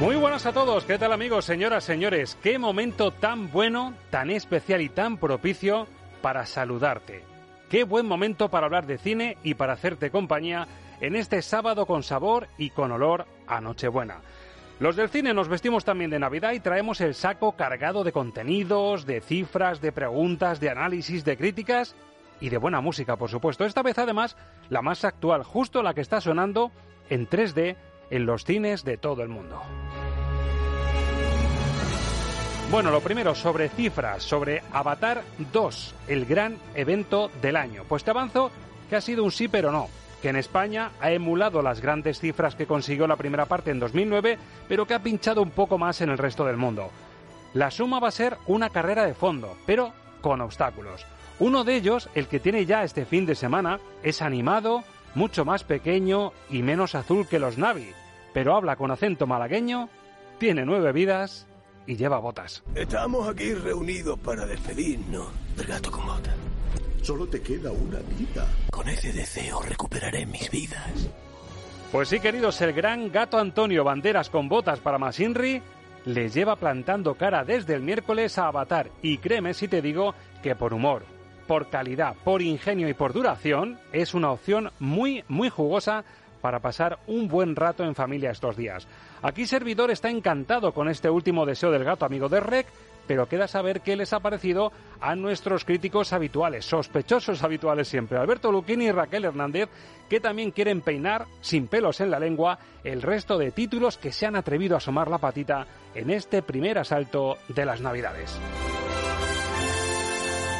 Muy buenas a todos, ¿qué tal amigos, señoras, señores? Qué momento tan bueno, tan especial y tan propicio para saludarte. Qué buen momento para hablar de cine y para hacerte compañía en este sábado con sabor y con olor a Nochebuena. Los del cine nos vestimos también de Navidad y traemos el saco cargado de contenidos, de cifras, de preguntas, de análisis, de críticas y de buena música, por supuesto. Esta vez además la más actual, justo la que está sonando en 3D en los cines de todo el mundo. Bueno, lo primero sobre cifras, sobre Avatar 2, el gran evento del año. Pues te avanzo que ha sido un sí pero no, que en España ha emulado las grandes cifras que consiguió la primera parte en 2009, pero que ha pinchado un poco más en el resto del mundo. La suma va a ser una carrera de fondo, pero con obstáculos. Uno de ellos, el que tiene ya este fin de semana, es animado, mucho más pequeño y menos azul que los Navi, pero habla con acento malagueño, tiene nueve vidas y lleva botas. Estamos aquí reunidos para despedirnos del gato con botas. Solo te queda una vida. Con ese deseo recuperaré mis vidas. Pues sí, queridos, el gran gato Antonio Banderas con botas para Masinri le lleva plantando cara desde el miércoles a Avatar y créeme si te digo que por humor, por calidad, por ingenio y por duración es una opción muy, muy jugosa para pasar un buen rato en familia estos días. Aquí Servidor está encantado con este último deseo del gato amigo de Rec, pero queda saber qué les ha parecido a nuestros críticos habituales, sospechosos habituales siempre, Alberto Luquini y Raquel Hernández, que también quieren peinar, sin pelos en la lengua, el resto de títulos que se han atrevido a asomar la patita en este primer asalto de las Navidades.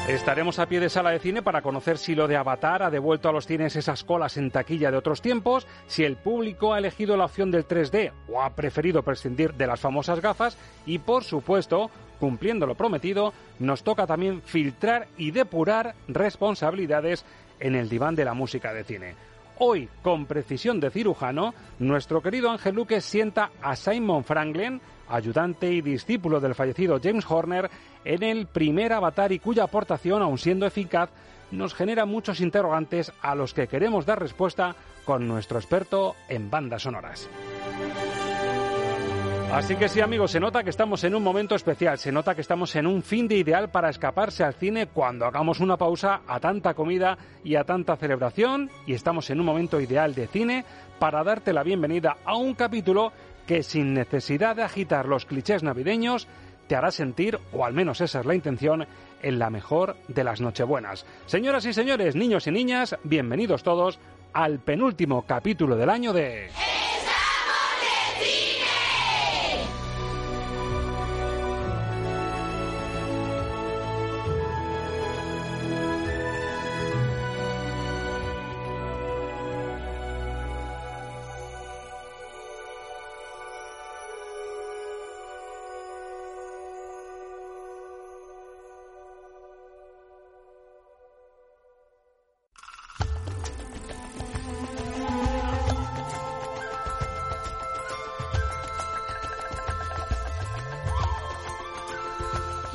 Estaremos a pie de sala de cine para conocer si lo de Avatar ha devuelto a los cines esas colas en taquilla de otros tiempos, si el público ha elegido la opción del 3D o ha preferido prescindir de las famosas gafas y, por supuesto, cumpliendo lo prometido, nos toca también filtrar y depurar responsabilidades en el diván de la música de cine. Hoy, con precisión de cirujano, nuestro querido Ángel Luque sienta a Simon Franklin, ayudante y discípulo del fallecido James Horner, en el primer avatar y cuya aportación, aun siendo eficaz, nos genera muchos interrogantes a los que queremos dar respuesta con nuestro experto en bandas sonoras. Así que sí, amigos, se nota que estamos en un momento especial, se nota que estamos en un fin de ideal para escaparse al cine cuando hagamos una pausa a tanta comida y a tanta celebración y estamos en un momento ideal de cine para darte la bienvenida a un capítulo que sin necesidad de agitar los clichés navideños te hará sentir, o al menos esa es la intención, en la mejor de las Nochebuenas. Señoras y señores, niños y niñas, bienvenidos todos al penúltimo capítulo del año de...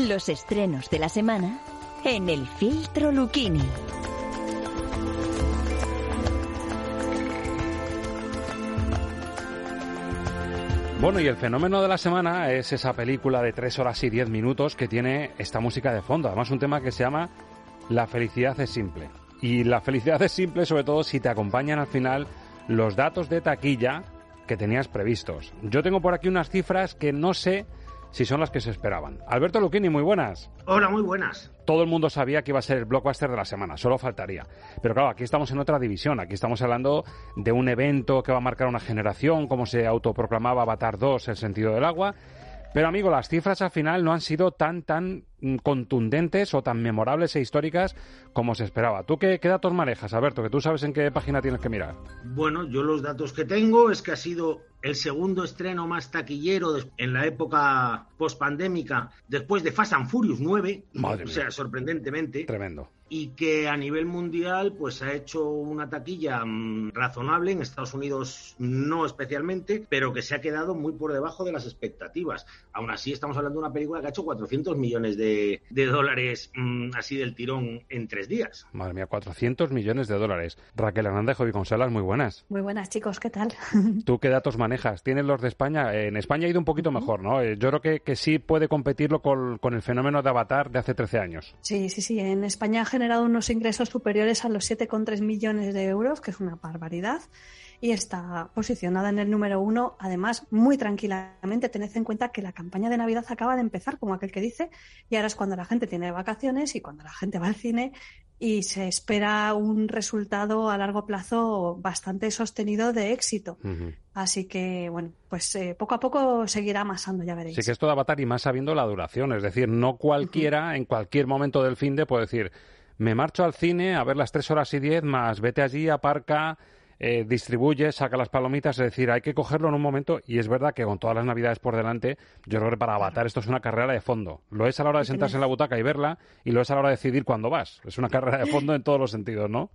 Los estrenos de la semana en el filtro Lucchini. Bueno, y el fenómeno de la semana es esa película de tres horas y diez minutos que tiene esta música de fondo. Además, un tema que se llama La felicidad es simple. Y la felicidad es simple, sobre todo si te acompañan al final los datos de taquilla que tenías previstos. Yo tengo por aquí unas cifras que no sé si son las que se esperaban. Alberto Luquini, muy buenas. Hola, muy buenas. Todo el mundo sabía que iba a ser el blockbuster de la semana, solo faltaría. Pero claro, aquí estamos en otra división, aquí estamos hablando de un evento que va a marcar una generación, como se autoproclamaba Avatar 2, el sentido del agua. Pero amigo, las cifras al final no han sido tan, tan mm, contundentes o tan memorables e históricas como se esperaba. ¿Tú qué, qué, datos manejas, Alberto? Que tú sabes en qué página tienes que mirar. Bueno, yo los datos que tengo es que ha sido el segundo estreno más taquillero en la época post-pandémica después de Fast and Furious 9. Madre o sea, mía. sorprendentemente. Tremendo y que a nivel mundial pues ha hecho una taquilla mmm, razonable en Estados Unidos no especialmente pero que se ha quedado muy por debajo de las expectativas aún así estamos hablando de una película que ha hecho 400 millones de, de dólares mmm, así del tirón en tres días madre mía 400 millones de dólares Raquel Hernández Jovi Consalas muy buenas muy buenas chicos ¿qué tal? ¿tú qué datos manejas? ¿tienes los de España? en España ha ido un poquito mejor ¿no? Eh, yo creo que, que sí puede competirlo con, con el fenómeno de Avatar de hace 13 años sí, sí, sí en España generado unos ingresos superiores a los 7,3 millones de euros, que es una barbaridad, y está posicionada en el número uno, además, muy tranquilamente. Tened en cuenta que la campaña de Navidad acaba de empezar, como aquel que dice, y ahora es cuando la gente tiene vacaciones y cuando la gente va al cine y se espera un resultado a largo plazo bastante sostenido de éxito. Uh -huh. Así que, bueno, pues eh, poco a poco seguirá amasando, ya veréis. Sí que esto de Avatar y más sabiendo la duración, es decir, no cualquiera uh -huh. en cualquier momento del fin de puede decir me marcho al cine a ver las tres horas y diez más, vete allí, aparca, eh, distribuye, saca las palomitas, es decir, hay que cogerlo en un momento y es verdad que con todas las navidades por delante, yo creo que para Avatar esto es una carrera de fondo. Lo es a la hora de sentarse en la butaca y verla y lo es a la hora de decidir cuándo vas. Es una carrera de fondo en todos los sentidos, ¿no?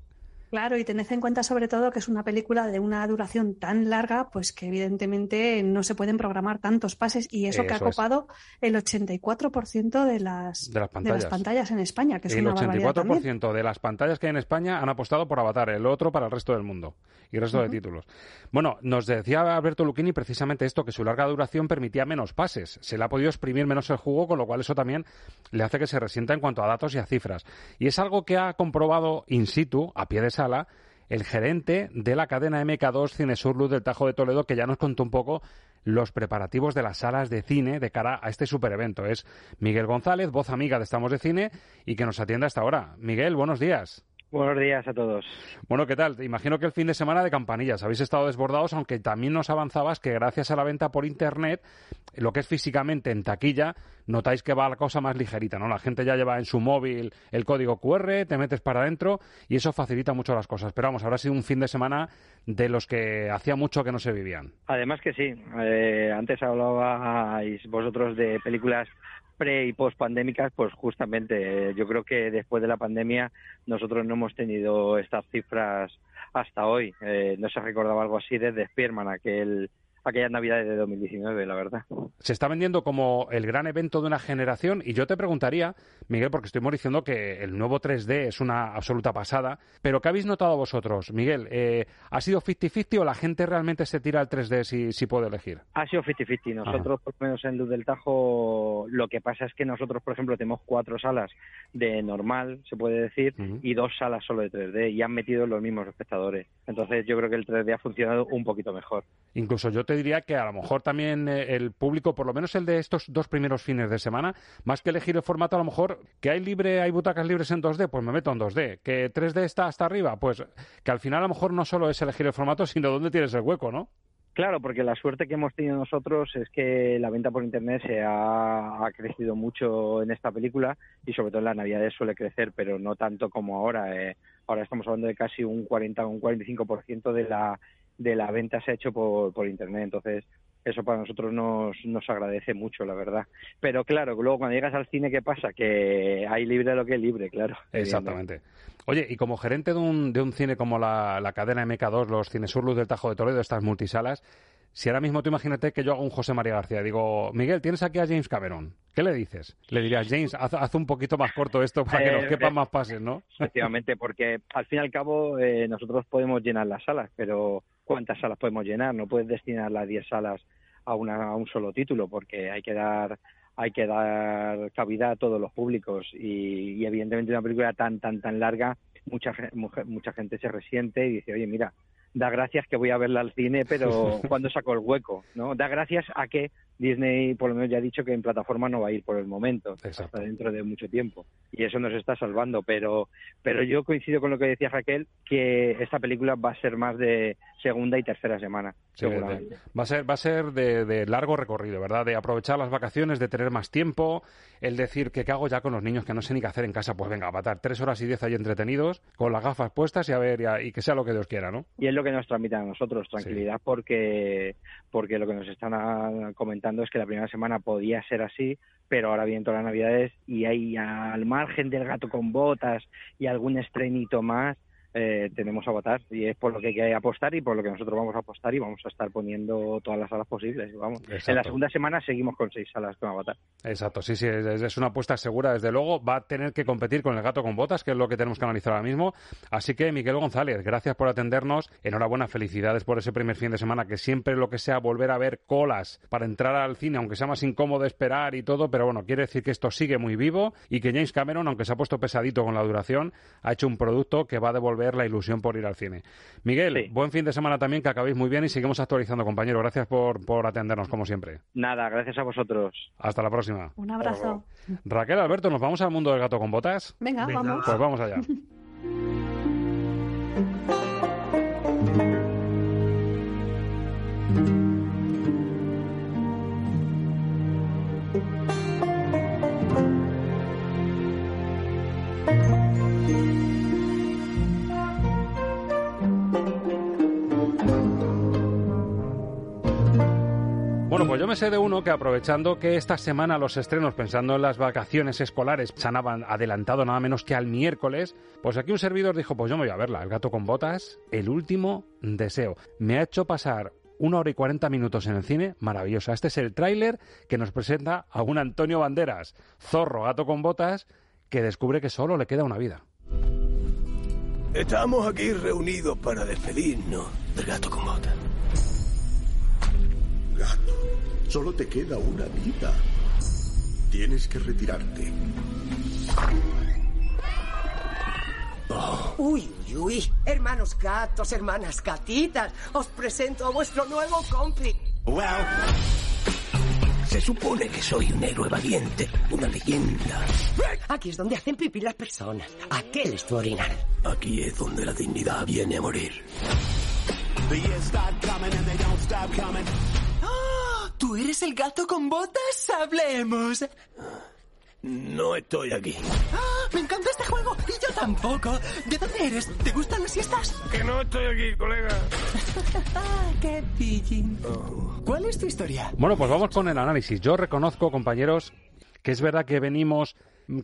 Claro, y tened en cuenta sobre todo que es una película de una duración tan larga, pues que evidentemente no se pueden programar tantos pases y eso, eso que ha copado es. el 84% de las, de las, pantallas. de las pantallas en España, que es el una 84% de las pantallas que hay en España han apostado por Avatar, el otro para el resto del mundo y el resto uh -huh. de títulos. Bueno, nos decía Alberto Lucchini precisamente esto, que su larga duración permitía menos pases, se le ha podido exprimir menos el jugo, con lo cual eso también le hace que se resienta en cuanto a datos y a cifras. Y es algo que ha comprobado in situ, a pie de sala, el gerente de la cadena MK2 Cinesur Luz del Tajo de Toledo, que ya nos contó un poco los preparativos de las salas de cine de cara a este superevento. Es Miguel González, voz amiga de Estamos de Cine, y que nos atiende hasta ahora. Miguel, buenos días. Buenos días a todos. Bueno, ¿qué tal? Te imagino que el fin de semana de campanillas habéis estado desbordados, aunque también nos avanzabas que gracias a la venta por Internet, lo que es físicamente en taquilla, notáis que va la cosa más ligerita, ¿no? La gente ya lleva en su móvil el código QR, te metes para adentro y eso facilita mucho las cosas. Pero vamos, habrá sido un fin de semana de los que hacía mucho que no se vivían. Además que sí. Eh, antes hablabais vosotros de películas pre y post pandémicas, pues justamente yo creo que después de la pandemia nosotros no hemos tenido estas cifras hasta hoy. Eh, no se recordaba algo así desde Spearman, aquel aquellas navidades de 2019, la verdad. Se está vendiendo como el gran evento de una generación y yo te preguntaría, Miguel, porque estuvimos diciendo que el nuevo 3D es una absoluta pasada, pero ¿qué habéis notado vosotros, Miguel? Eh, ¿Ha sido 50-50 o la gente realmente se tira al 3D si, si puede elegir? Ha sido 50-50. Nosotros, Ajá. por lo menos en Luz del Tajo, lo que pasa es que nosotros, por ejemplo, tenemos cuatro salas de normal, se puede decir, uh -huh. y dos salas solo de 3D y han metido los mismos espectadores. Entonces yo creo que el 3D ha funcionado un poquito mejor. Incluso yo te diría que a lo mejor también eh, el público, por lo menos el de estos dos primeros fines de semana, más que elegir el formato, a lo mejor que hay libre, hay butacas libres en 2D, pues me meto en 2D. Que 3D está hasta arriba, pues que al final a lo mejor no solo es elegir el formato, sino dónde tienes el hueco, ¿no? Claro, porque la suerte que hemos tenido nosotros es que la venta por internet se ha, ha, crecido mucho en esta película y sobre todo en las navidades suele crecer, pero no tanto como ahora. Eh, ahora estamos hablando de casi un 40 o un 45% de la de la venta se ha hecho por, por internet, entonces eso para nosotros nos, nos agradece mucho, la verdad. Pero claro, luego cuando llegas al cine, ¿qué pasa? Que hay libre lo que es libre, claro. Exactamente. Oye, y como gerente de un, de un cine como la, la cadena MK2, los Cinesur Luz del Tajo de Toledo, estas multisalas, si ahora mismo tú imagínate que yo hago un José María García, digo, Miguel, tienes aquí a James Cameron, ¿qué le dices? Le dirías, James, haz, un poquito más corto esto para que nos eh, quepan más pases, ¿no? Efectivamente, porque al fin y al cabo eh, nosotros podemos llenar las salas, pero ¿cuántas salas podemos llenar? No puedes destinar las 10 salas a, una, a un solo título, porque hay que dar hay que dar cabida a todos los públicos y, y evidentemente una película tan tan tan larga mucha mucha gente se resiente y dice oye mira da gracias que voy a verla al cine, pero cuando saco el hueco, ¿no? Da gracias a que Disney por lo menos ya ha dicho que en plataforma no va a ir por el momento, hasta dentro de mucho tiempo. Y eso nos está salvando, pero, pero yo coincido con lo que decía Raquel, que esta película va a ser más de segunda y tercera semana, seguramente. va a ser, va a ser de, largo recorrido, ¿verdad? De aprovechar las vacaciones, de tener más tiempo, el decir que qué hago ya con los niños que no sé ni qué hacer en casa, pues venga, a matar tres horas y diez ahí entretenidos, con las gafas puestas y a ver, y, que sea lo que Dios quiera, ¿no? Y es lo que nos transmite a nosotros, tranquilidad, porque, porque lo que nos están comentando es que la primera semana podía ser así, pero ahora vienen todas las navidades y hay al margen del gato con botas y algún estrenito más, eh, tenemos a votar y es por lo que hay que apostar y por lo que nosotros vamos a apostar y vamos a estar poniendo todas las salas posibles. Vamos. En la segunda semana seguimos con seis salas con Avatar. Exacto, sí, sí, es, una apuesta segura, desde luego. Va a tener que competir con el gato con botas, que es lo que tenemos que analizar ahora mismo. Así que, Miguel González, gracias por atendernos. Enhorabuena, felicidades por ese primer fin de semana, que siempre lo que sea volver a ver colas para entrar al cine, aunque sea más incómodo esperar y todo, pero bueno, quiere decir que esto sigue muy vivo y que James Cameron, aunque se ha puesto pesadito con la duración, ha hecho un producto que va a devolver la ilusión por ir al cine. Miguel, buen fin de semana también, que acabéis muy bien y seguimos actualizando, compañero. Gracias por, por atendernos, como siempre. Nada, gracias a vosotros. Hasta la próxima. Un abrazo. Raquel, Alberto, ¿nos vamos al mundo del gato con botas? Venga. vamos. Pues vamos allá. sé de uno que aprovechando que esta semana los estrenos, pensando en las vacaciones escolares, se han adelantado nada menos que al miércoles, pues aquí un servidor dijo, pues yo me voy a verla, El gato con botas, el último deseo. Me ha hecho pasar una hora y cuarenta minutos en el cine, maravillosa. Este es el tráiler que nos presenta a un Antonio Banderas, zorro, gato con botas, que descubre que solo le queda una vida. Estamos aquí reunidos para despedirnos del gato con botas. Gato, solo te queda una vida. Tienes que retirarte. Uy, uy, uy. Hermanos gatos, hermanas gatitas, os presento a vuestro nuevo cómplice. Well. Se supone que soy un héroe valiente, una leyenda. Aquí es donde hacen pipí las personas. Aquel es tu orinar. Aquí es donde la dignidad viene a morir. ¿Tú eres el gato con botas? Hablemos. No estoy aquí. ¡Ah! Me encanta este juego y yo tampoco. ¿De dónde eres? ¿Te gustan las siestas? Que no estoy aquí, colega. ¡Qué pillín! Oh. ¿Cuál es tu historia? Bueno, pues vamos con el análisis. Yo reconozco, compañeros, que es verdad que venimos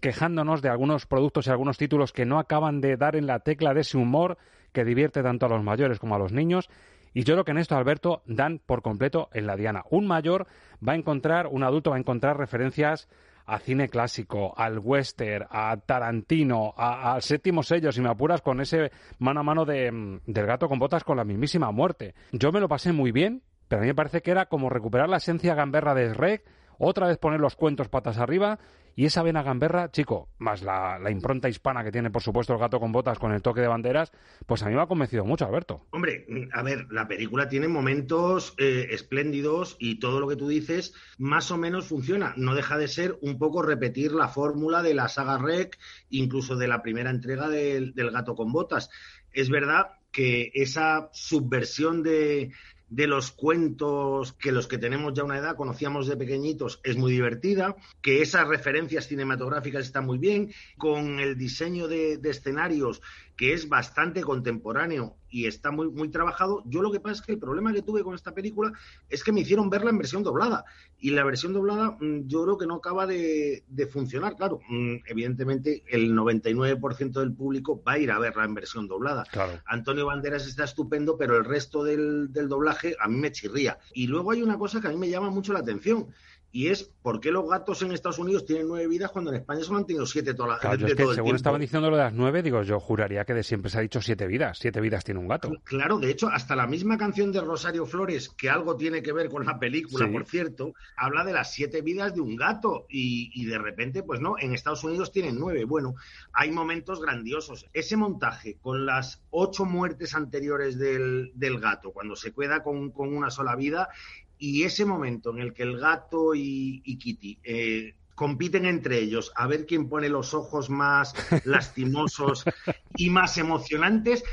quejándonos de algunos productos y algunos títulos que no acaban de dar en la tecla de ese humor que divierte tanto a los mayores como a los niños y yo creo que en esto, Alberto, dan por completo en la diana. Un mayor va a encontrar, un adulto va a encontrar referencias a cine clásico, al western, a Tarantino, al séptimo sello, si me apuras, con ese mano a mano de, del gato con botas con la mismísima muerte. Yo me lo pasé muy bien, pero a mí me parece que era como recuperar la esencia gamberra de Shrek, otra vez poner los cuentos patas arriba y esa vena gamberra, chico, más la, impronta hispana que tiene, por supuesto, el gato con botas con el toque de banderas, pues a mí me ha convencido mucho, Alberto. Hombre, a ver, la película tiene momentos eh, espléndidos y todo lo que tú dices más o menos funciona. No deja de ser un poco repetir la fórmula de la saga Rec, incluso de la primera entrega del gato con botas. Es verdad que esa subversión de, de los cuentos que los que tenemos ya una edad conocíamos de pequeñitos es muy divertida, que esas referencias cinematográficas están muy bien, con el diseño de, de escenarios que es bastante contemporáneo y está muy, muy trabajado. Yo lo que pasa es que el problema que tuve con esta película es que me hicieron verla en versión doblada. Y la versión doblada mm, yo creo que no acaba de, funcionar. Claro, mm, evidentemente el 99% del público va a ir a verla en versión doblada. Antonio Banderas está estupendo, pero el resto del, del doblaje a mí me chirría. Y luego hay una cosa que a mí me llama mucho la atención y es por qué los gatos en Estados Unidos tienen nueve vidas cuando en España solo han tenido siete toda la, claro, de, es que todo el según tiempo. estaban diciendo lo de las nueve, digo, yo juraría que de siempre se ha dicho siete vidas. Siete vidas tiene un gato. Claro, de hecho, hasta la misma canción de Rosario Flores, que algo tiene que ver con la película, Sí. por cierto, habla de las siete vidas de un gato y, y de repente, pues no, en Estados Unidos tienen nueve. Bueno, hay momentos grandiosos. Ese montaje con las ocho muertes anteriores del, del gato, cuando se queda con, con una sola vida, y ese momento en el que el gato y, y Kitty eh, compiten entre ellos a ver quién pone los ojos más lastimosos y más emocionantes,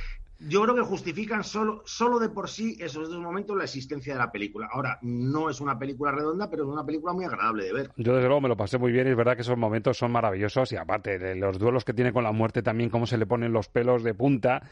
yo creo que justifican solo, solo de por sí esos dos momentos la existencia de la película. Ahora, no es una película redonda, pero es una película muy agradable de ver. Yo desde luego me lo pasé muy bien y es verdad que esos momentos son maravillosos y aparte de los duelos que tiene con la muerte también, cómo se le ponen los pelos de punta.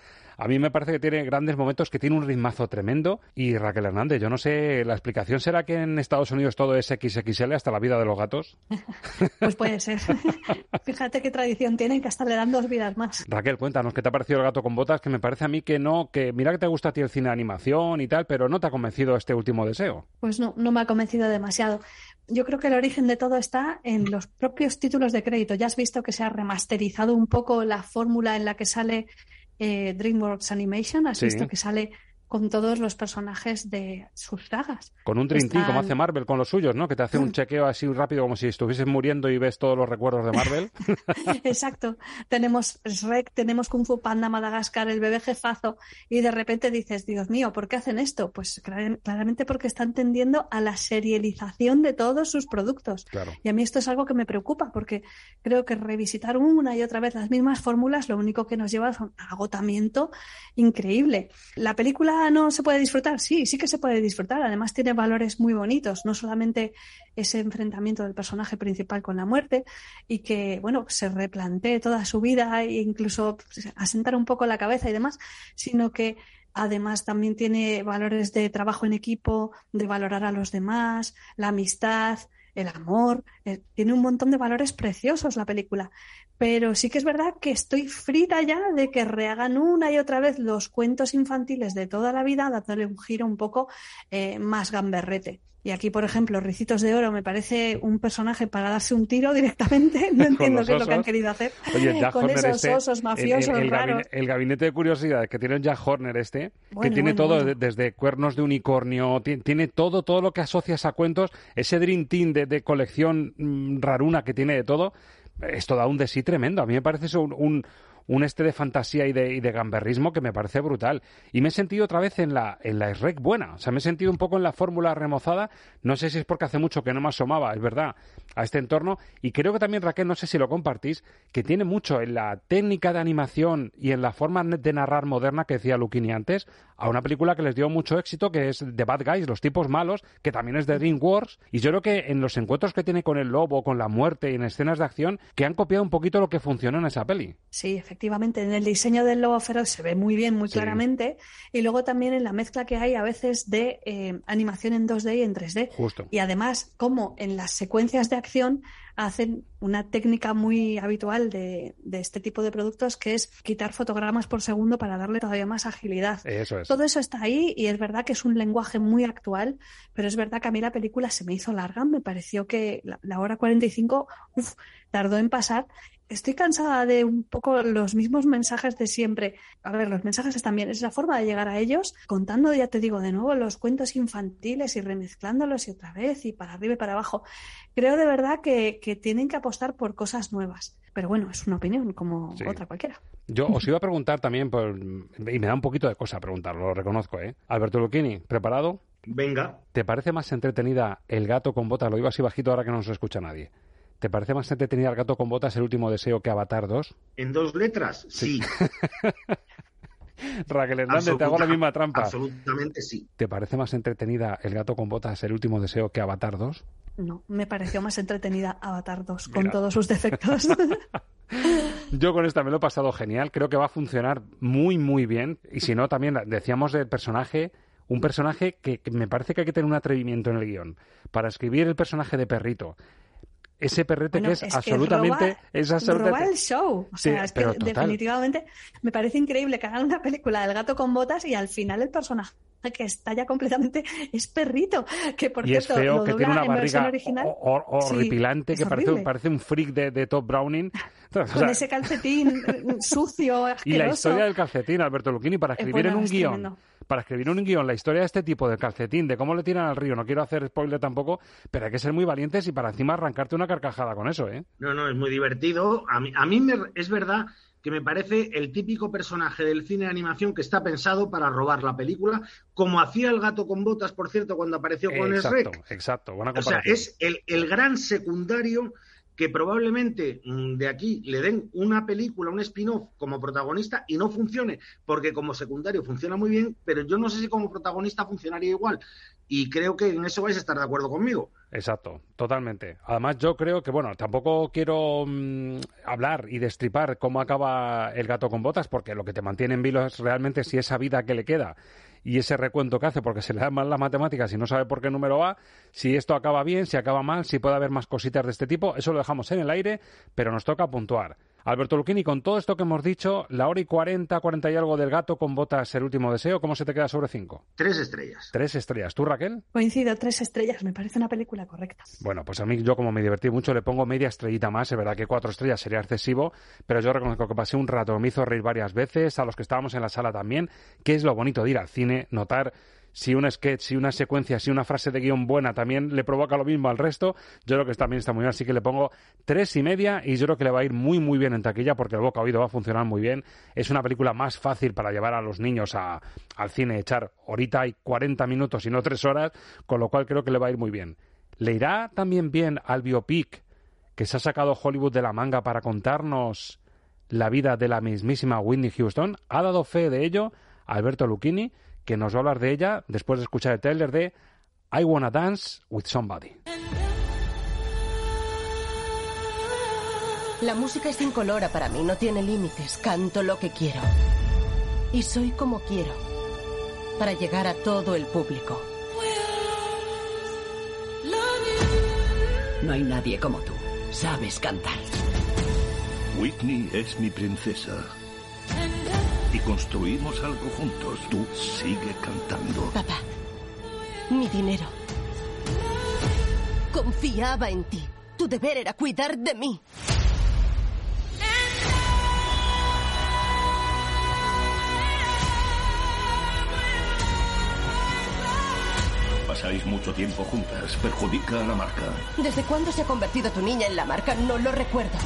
A mí me parece que tiene grandes momentos, que tiene un ritmazo tremendo y Raquel Hernández, yo no sé, ¿la explicación será que en Estados Unidos todo es XXL hasta la vida de los gatos? Pues puede ser. Fíjate qué tradición tienen que hasta le dan dos vidas más. Raquel, cuéntanos, ¿qué te ha parecido el gato con botas? Que me parece a mí que no, que mira que te gusta a ti el cine de animación y tal, pero no te ha convencido este último deseo. Pues no, no me ha convencido demasiado. Yo creo que el origen de todo está en los propios títulos de crédito. Ya has visto que se ha remasterizado un poco la fórmula en la que sale eh, DreamWorks Animation. Has Sí. visto que sale con todos los personajes de sus sagas. Con un Dream Team, como Están- hace Marvel con los suyos, ¿no? Que te hace un chequeo así rápido como si estuvieses muriendo y ves todos los recuerdos de Marvel. Exacto. Tenemos Shrek, tenemos Kung Fu Panda, Madagascar, el bebé jefazo, y de repente dices, Dios mío, ¿por qué hacen esto? Pues clar- claramente porque están tendiendo a la serialización de todos sus productos. Claro. Y a mí esto es algo que me preocupa, porque creo que revisitar una y otra vez las mismas fórmulas lo único que nos lleva es un agotamiento increíble. La película no se puede disfrutar, sí, sí que se puede disfrutar. Además tiene valores muy bonitos, no solamente ese enfrentamiento del personaje principal con la muerte y que, bueno, se replantee toda su vida e incluso pues, asentar un poco la cabeza y demás, sino que Además, también tiene valores de trabajo en equipo, de valorar a los demás, la amistad, el amor. eh, tiene un montón de valores preciosos la película. Pero sí que es verdad que estoy frita ya de que rehagan una y otra vez los cuentos infantiles de toda la vida, dándole un giro un poco eh, más gamberrete. Y aquí, por ejemplo, Ricitos de Oro me parece un personaje para darse un tiro directamente. No entiendo qué es lo que han querido hacer Oye, Jack con Horner esos este, osos el- mafiosos el, el raros. gabine- el gabinete de curiosidades que tiene Jack Horner este, que tiene bueno, todo bueno. desde cuernos de unicornio, ti- tiene todo, todo lo que asocias a cuentos, ese Dream Team de, de colección mm, raruna que tiene de todo, esto da un de sí tremendo. A mí me parece eso un, un, un este de fantasía y de, y de gamberrismo que me parece brutal. Y me he sentido otra vez en la, en la SREC buena. O sea, me he sentido un poco en la fórmula remozada. No sé si es porque hace mucho que no me asomaba, es verdad, a este entorno. Y creo que también, Raquel, no sé si lo compartís, que tiene mucho en la técnica de animación y en la forma de narrar moderna que decía Luquini antes, a una película que les dio mucho éxito, que es The Bad Guys, Los Tipos Malos, que también es de DreamWorks. Y yo creo que en los encuentros que tiene con el lobo, con la muerte y en escenas de acción, que han copiado un poquito lo que funcionó en esa peli. Sí, efectivamente, en el diseño del lobo feroz se ve muy bien, muy Sí. claramente, y luego también en la mezcla que hay a veces de eh, animación en 2D y en 3D. Justo. Y además, como en las secuencias de acción hacen una técnica muy habitual de, de este tipo de productos, que es quitar fotogramas por segundo para darle todavía más agilidad. Eso es. Todo eso está ahí y es verdad que es un lenguaje muy actual, pero es verdad que a mí la película se me hizo larga, me pareció que la, la hora 45 uf, tardó en pasar. Estoy cansada de un poco los mismos mensajes de siempre. A ver, los mensajes están bien, es la forma de llegar a ellos, contando, ya te digo, de nuevo los cuentos infantiles y remezclándolos y otra vez y para arriba y para abajo. Creo de verdad que, que tienen que apostar por cosas nuevas. Pero bueno, es una opinión como Sí. otra cualquiera. Yo os iba a preguntar también, por- y me da un poquito de cosa preguntarlo, lo reconozco, ¿eh? Alberto Lucchini, ¿preparado? Venga. ¿Te parece más entretenida El gato con botas? Lo digo así bajito ahora que no nos escucha nadie. ¿Te parece más entretenida El gato con botas el último deseo que Avatar 2? ¿En dos letras? Sí. Raquel Hernández, te hago la misma trampa. Absolutamente sí. ¿Te parece más entretenida El gato con botas el último deseo que Avatar 2? No, me pareció más entretenida Avatar 2, con Mira. todos sus defectos. Yo con esta me lo he pasado genial, creo que va a funcionar muy, muy bien. Y si no, también decíamos del personaje, un personaje que, que me parece que hay que tener un atrevimiento en el guion. Para escribir el personaje de perrito, ese perrete Bueno, que es, es que absolutamente... roba- es absolutamente roba el show. O Sí, sea, es que total. definitivamente me parece increíble que hagan una película del gato con botas y al final el personaje que está ya completamente, es perrito, que por y es cierto, feo, lo que tiene una barriga original. ho- ho- horripilante, que parece, un freak de, de Top Browning. O Con sea, ese calcetín eh, sucio, y la historia del calcetín, Alberto Lucchini, para Es escribir bueno, en un guion, tremendo. Para escribir un guion la historia de este tipo del calcetín, de cómo le tiran al río, no quiero hacer spoiler tampoco, pero hay que ser muy valientes y para encima arrancarte una carcajada con eso, ¿eh? No, no, es muy divertido. A mí, a mí me- es verdad que me parece el típico personaje del cine de animación que está pensado para robar la película, como hacía el gato con botas, por cierto, cuando apareció con exacto, Shrek. exacto, buena O sea, comparación. es el, el gran secundario que probablemente mm, de aquí le den una película, un spin-off como protagonista y no funcione, porque como secundario funciona muy bien, pero yo no sé si como protagonista funcionaría igual. Y creo que en eso vais a estar de acuerdo conmigo. Exacto, totalmente. Además, yo creo que, bueno, tampoco quiero mm, hablar y destripar cómo acaba el gato con botas, porque lo que te mantiene en vilo es realmente si esa vida que le queda y ese recuento que hace, porque se le dan mal las matemáticas y no sabe por qué número va, si esto acaba bien, si acaba mal, si puede haber más cositas de este tipo, eso lo dejamos en el aire, pero nos toca puntuar. Alberto Luquini, con todo esto que hemos dicho, la hora y cuarenta, cuarenta y algo del gato con botas, el último deseo, ¿cómo se te queda sobre cinco? Tres estrellas. Tres estrellas. ¿Tú, Raquel? Coincido, tres estrellas, me parece una película correcta. Bueno, pues a mí yo como me divertí mucho le pongo media estrellita más, es verdad que cuatro estrellas sería excesivo, pero yo reconozco que pasé un rato, me hizo reír varias veces, a los que estábamos en la sala también, que es lo bonito de ir al cine, notar si un sketch, si una secuencia, si una frase de guion buena también le provoca lo mismo al resto, yo creo que también está muy bien, así que le pongo tres y media y yo creo que le va a ir muy muy bien en taquilla porque el boca oído va a funcionar muy bien. Es una película más fácil para llevar a los niños a- al cine, echar horita y 40 minutos y no tres horas, con lo cual creo que le va a ir muy bien. ¿Le irá también bien al biopic que se ha sacado Hollywood de la manga para contarnos la vida de la mismísima Whitney Houston? Ha dado fe de ello Alberto Lucchini, que nos va a hablar de ella después de escuchar el trailer de I Wanna Dance with Somebody. La música es incolora para mí, no tiene límites. Canto lo que quiero. Y soy como quiero. Para llegar a todo el público. No hay nadie como tú. Sabes cantar. Whitney es mi princesa. Y construimos algo juntos. Tú sigue cantando. Papá, mi dinero. Confiaba en ti. Tu deber era cuidar de mí. Pasáis mucho tiempo juntas. Perjudica a la marca. ¿Desde cuándo se ha convertido tu niña en la marca? No lo recuerdo.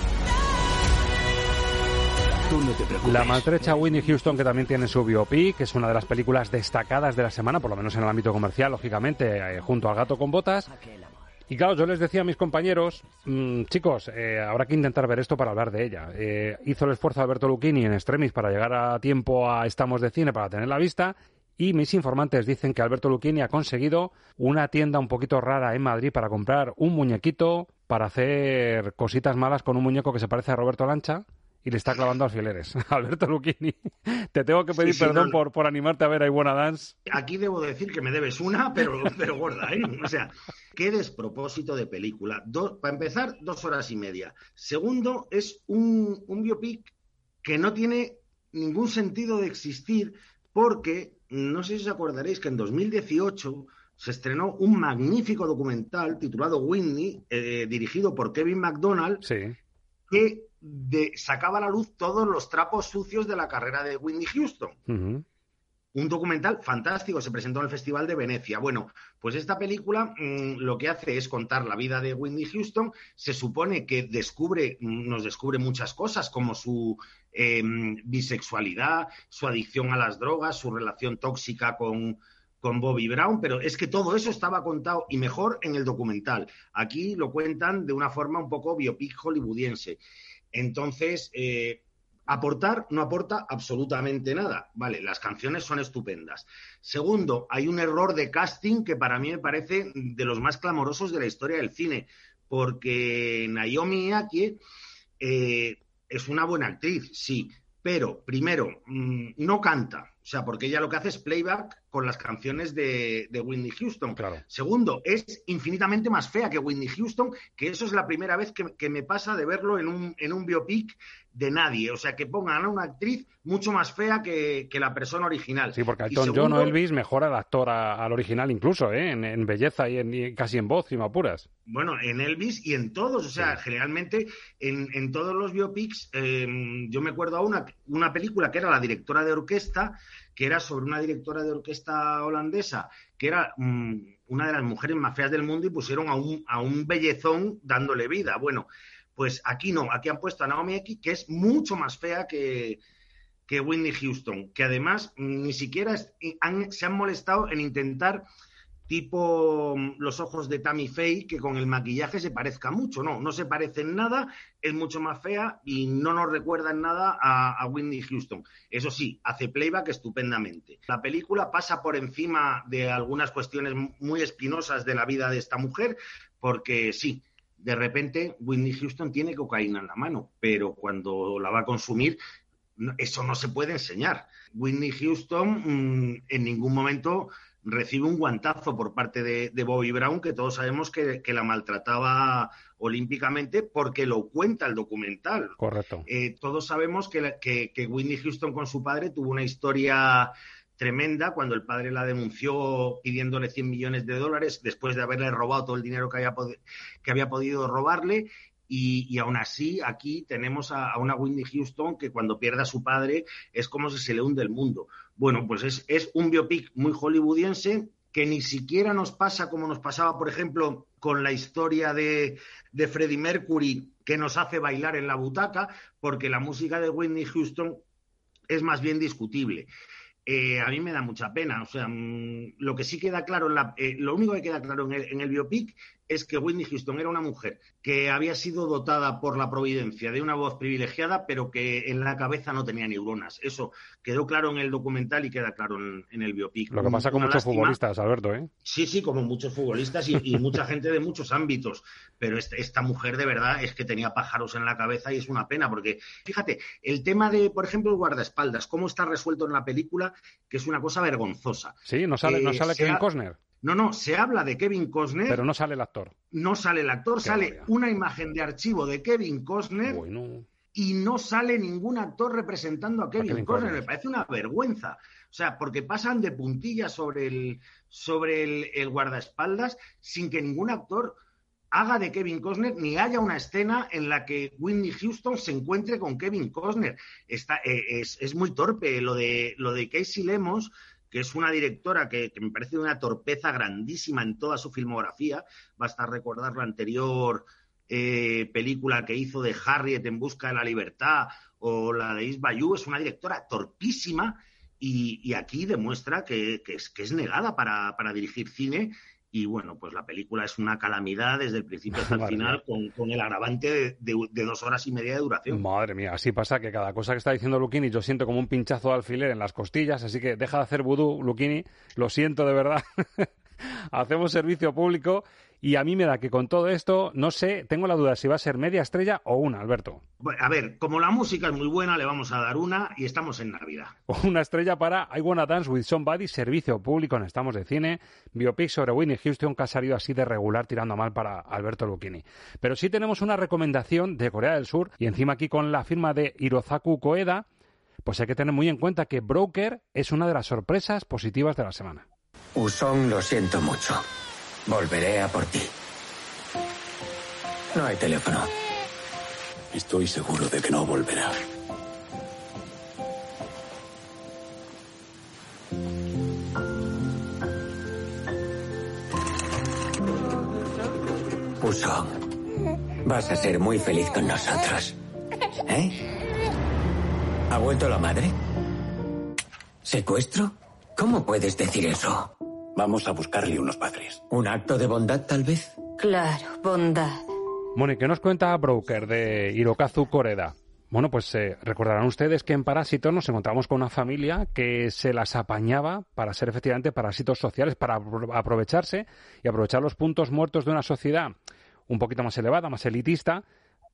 La maltrecha Whitney Houston, que también tiene su biopic, que es una de las películas destacadas de la semana, por lo menos en el ámbito comercial, lógicamente, eh, junto al gato con botas. Y claro, yo les decía a mis compañeros, mm, chicos, eh, habrá que intentar ver esto para hablar de ella. Eh, hizo el esfuerzo Alberto Lucchini en extremis para llegar a tiempo a Estamos de Cine para tener la vista. Y mis informantes dicen que Alberto Lucchini ha conseguido una tienda un poquito rara en Madrid para comprar un muñequito para hacer cositas malas con un muñeco que se parece a Roberto Lancha y le está clavando alfileres. Alberto Lucchini, te tengo que pedir Sí, sí, perdón no, no. por, por animarte a ver Wanna Dance. Aquí debo decir que me debes una, pero, pero gorda, ¿eh? O sea, qué despropósito de película. Do- para empezar, dos horas y media. Segundo, es un, un biopic que no tiene ningún sentido de existir porque, no sé si os acordaréis que en 2018 se estrenó un magnífico documental titulado Whitney, eh, dirigido por Kevin McDonald, que de- sacaba a la luz todos los trapos sucios de la carrera de Whitney Houston. Un documental fantástico, se presentó en el Festival de Venecia. Bueno, pues esta película mm, lo que hace es contar la vida de Whitney Houston. Se supone que descubre, mm, nos descubre muchas cosas, como su eh, bisexualidad, su adicción a las drogas, su relación tóxica con, con Bobby Brown, pero es que todo eso estaba contado y mejor en el documental. Aquí lo cuentan de una forma un poco biopic hollywoodiense. Entonces, eh, aportar no aporta absolutamente nada. Vale, las canciones son estupendas. Segundo, hay un error de casting que para mí me parece de los más clamorosos de la historia del cine, porque Naomi Aki eh, es una buena actriz, sí, pero primero, mm, no canta. O sea, porque ella lo que hace es playback con las canciones de, de Whitney Houston. Claro. Segundo, es infinitamente más fea que Whitney Houston, que eso es la primera vez que, que me pasa de verlo en un, en un biopic de nadie. O sea, que pongan a una actriz mucho más fea que, que la persona original. Sí, porque Y Elton John o Elvis mejora al actor a- al original incluso, ¿eh? en, en belleza y, en, y casi en voz, si me apuras. Bueno, en Elvis y en todos, o sea, generalmente en, en todos los biopics, eh, yo me acuerdo a una, una película que era La directora de orquesta, que era sobre una directora de orquesta holandesa, que era mm, una de las mujeres más feas del mundo y pusieron a un, a un bellezón dándole vida. Bueno, pues aquí no, aquí han puesto a Naomi X, que es mucho más fea que, que Whitney Houston, que además ni siquiera se han molestado en intentar tipo mm, los ojos de Tammy Faye, que con el maquillaje se parezca mucho. No, no se parece en nada, es mucho más fea y no nos recuerda en nada a, a Whitney Houston. Eso sí, hace playback estupendamente. La película pasa por encima de algunas cuestiones muy espinosas de la vida de esta mujer, porque sí, de repente Whitney Houston tiene cocaína en la mano, pero cuando la va a consumir, eso no se puede enseñar. Whitney Houston mm, en ningún momento recibe un guantazo por parte de, de Bobby Brown, que todos sabemos que, que la maltrataba olímpicamente porque lo cuenta el documental. Correcto. Eh, todos sabemos que, la- que, que Whitney Houston con su padre tuvo una historia tremenda cuando el padre la denunció pidiéndole 100 millones de dólares después de haberle robado todo el dinero que había, que había podido robarle. Y, y aún así, aquí tenemos a, una Whitney Houston que cuando pierde a su padre es como si se le hunde el mundo. Bueno, pues es, un biopic muy hollywoodiense que ni siquiera nos pasa como nos pasaba, por ejemplo, con la historia de, de Freddie Mercury, que nos hace bailar en la butaca, porque la música de Whitney Houston es más bien discutible. Eh, a mí me da mucha pena. O sea, mm, lo que sí queda claro, en la- eh, lo único que queda claro en el, en el biopic es que Whitney Houston era una mujer que había sido dotada por la providencia de una voz privilegiada, pero que en la cabeza no tenía neuronas. Eso quedó claro en el documental y queda claro en, en el biopic. Lo que pasa con Una muchos lástima. futbolistas, Alberto, ¿eh? Sí, sí, como muchos futbolistas y, y mucha gente de muchos ámbitos. Pero este- esta mujer de verdad es que tenía pájaros en la cabeza y es una pena, porque fíjate, el tema de, por ejemplo, el guardaespaldas, cómo está resuelto en la película, que es una cosa vergonzosa. Sí, no sale, no Eh, sale Kevin Costner, No, no, se habla de Kevin Costner, pero no sale el actor. no sale el actor, Qué sale una imagen de archivo de Kevin Costner Bueno, y no sale ningún actor representando a Kevin, Kevin Costner. Costner. Me parece una vergüenza. O sea, porque pasan de puntillas sobre el, sobre el, el guardaespaldas sin que ningún actor haga de Kevin Costner ni haya una escena en la que Whitney Houston se encuentre con Kevin Costner. Está, eh, es, es muy torpe lo de, lo de Casey Lemos, que es una directora que, me parece una torpeza grandísima en toda su filmografía. Basta recordar la anterior eh, película que hizo de Harriet en busca de la libertad o la de Is Bayou, es una directora torpísima y, aquí demuestra que, es, negada para dirigir cine. Y bueno, pues la película es una calamidad desde el principio hasta el final, con, con el agravante de, de- de dos horas y media de duración. Madre mía, así pasa que cada cosa que está diciendo Luquini yo siento como un pinchazo de alfiler en las costillas, así que deja de hacer vudú, Luquini, lo siento de verdad. Hacemos servicio público y a mí me da que con todo esto, no sé, tengo la duda si va a ser media estrella o una, Alberto. A ver, como la música es muy buena, le vamos a dar una y estamos en Navidad. Una estrella para I Wanna Dance with Somebody, servicio público en Estamos de Cine, biopic sobre Whitney Houston que ha salido así de regular tirando a mal para Alberto Lucchini. Pero sí tenemos una recomendación de Corea del Sur y encima aquí con la firma de Hirozaku Koeda, pues hay que tener muy en cuenta que Broker es una de las sorpresas positivas de la semana. Usón, lo siento mucho. Volveré a por ti. No hay teléfono. Estoy seguro de que no volverá. Usón, vas a ser muy feliz con nosotros. ¿Eh? ¿Ha vuelto la madre? ¿Secuestro? ¿Cómo puedes decir eso? Vamos a buscarle unos padres. ¿Un acto de bondad, tal vez? Claro, bondad. Bueno, ¿y qué nos cuenta Broker de Hirokazu Koreda? Bueno, pues eh, recordarán ustedes que en Parásitos nos encontramos con una familia que se las apañaba para ser efectivamente parásitos sociales, para apro- aprovecharse y aprovechar los puntos muertos de una sociedad un poquito más elevada, más elitista,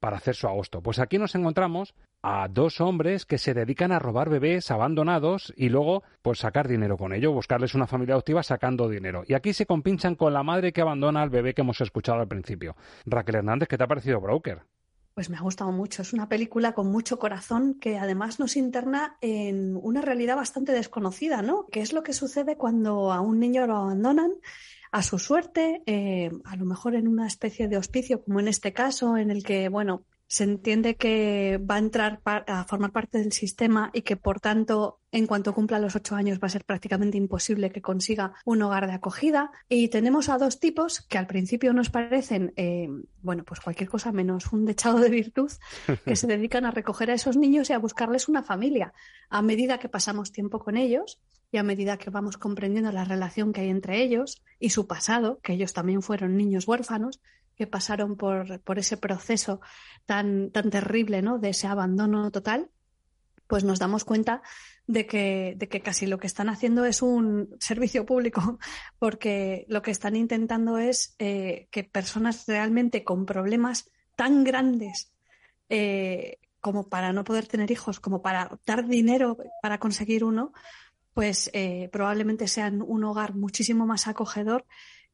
para hacer su agosto. Pues aquí nos encontramos a dos hombres que se dedican a robar bebés abandonados y luego pues sacar dinero con ello, buscarles una familia adoptiva sacando dinero. Y aquí se compinchan con la madre que abandona al bebé que hemos escuchado al principio. Raquel Hernández, ¿qué te ha parecido Broker? Pues me ha gustado mucho. Es una película con mucho corazón que además nos interna en una realidad bastante desconocida, ¿no? ¿Qué es lo que sucede cuando a un niño lo abandonan? A su suerte, eh, a lo mejor en una especie de hospicio, como en este caso, en el que, bueno, se entiende que va a entrar a formar parte del sistema y que, por tanto, en cuanto cumpla los ocho años va a ser prácticamente imposible que consiga un hogar de acogida. Y tenemos a dos tipos que al principio nos parecen, eh, bueno, pues cualquier cosa menos un dechado de virtud, que se dedican a recoger a esos niños y a buscarles una familia. A medida que pasamos tiempo con ellos y a medida que vamos comprendiendo la relación que hay entre ellos y su pasado, que ellos también fueron niños huérfanos, que pasaron por, por ese proceso tan, tan terrible, ¿no? De ese abandono total, pues nos damos cuenta de que, de que casi lo que están haciendo es un servicio público, porque lo que están intentando es eh, que personas realmente con problemas tan grandes eh, como para no poder tener hijos, como para dar dinero para conseguir uno, pues eh, probablemente sean un hogar muchísimo más acogedor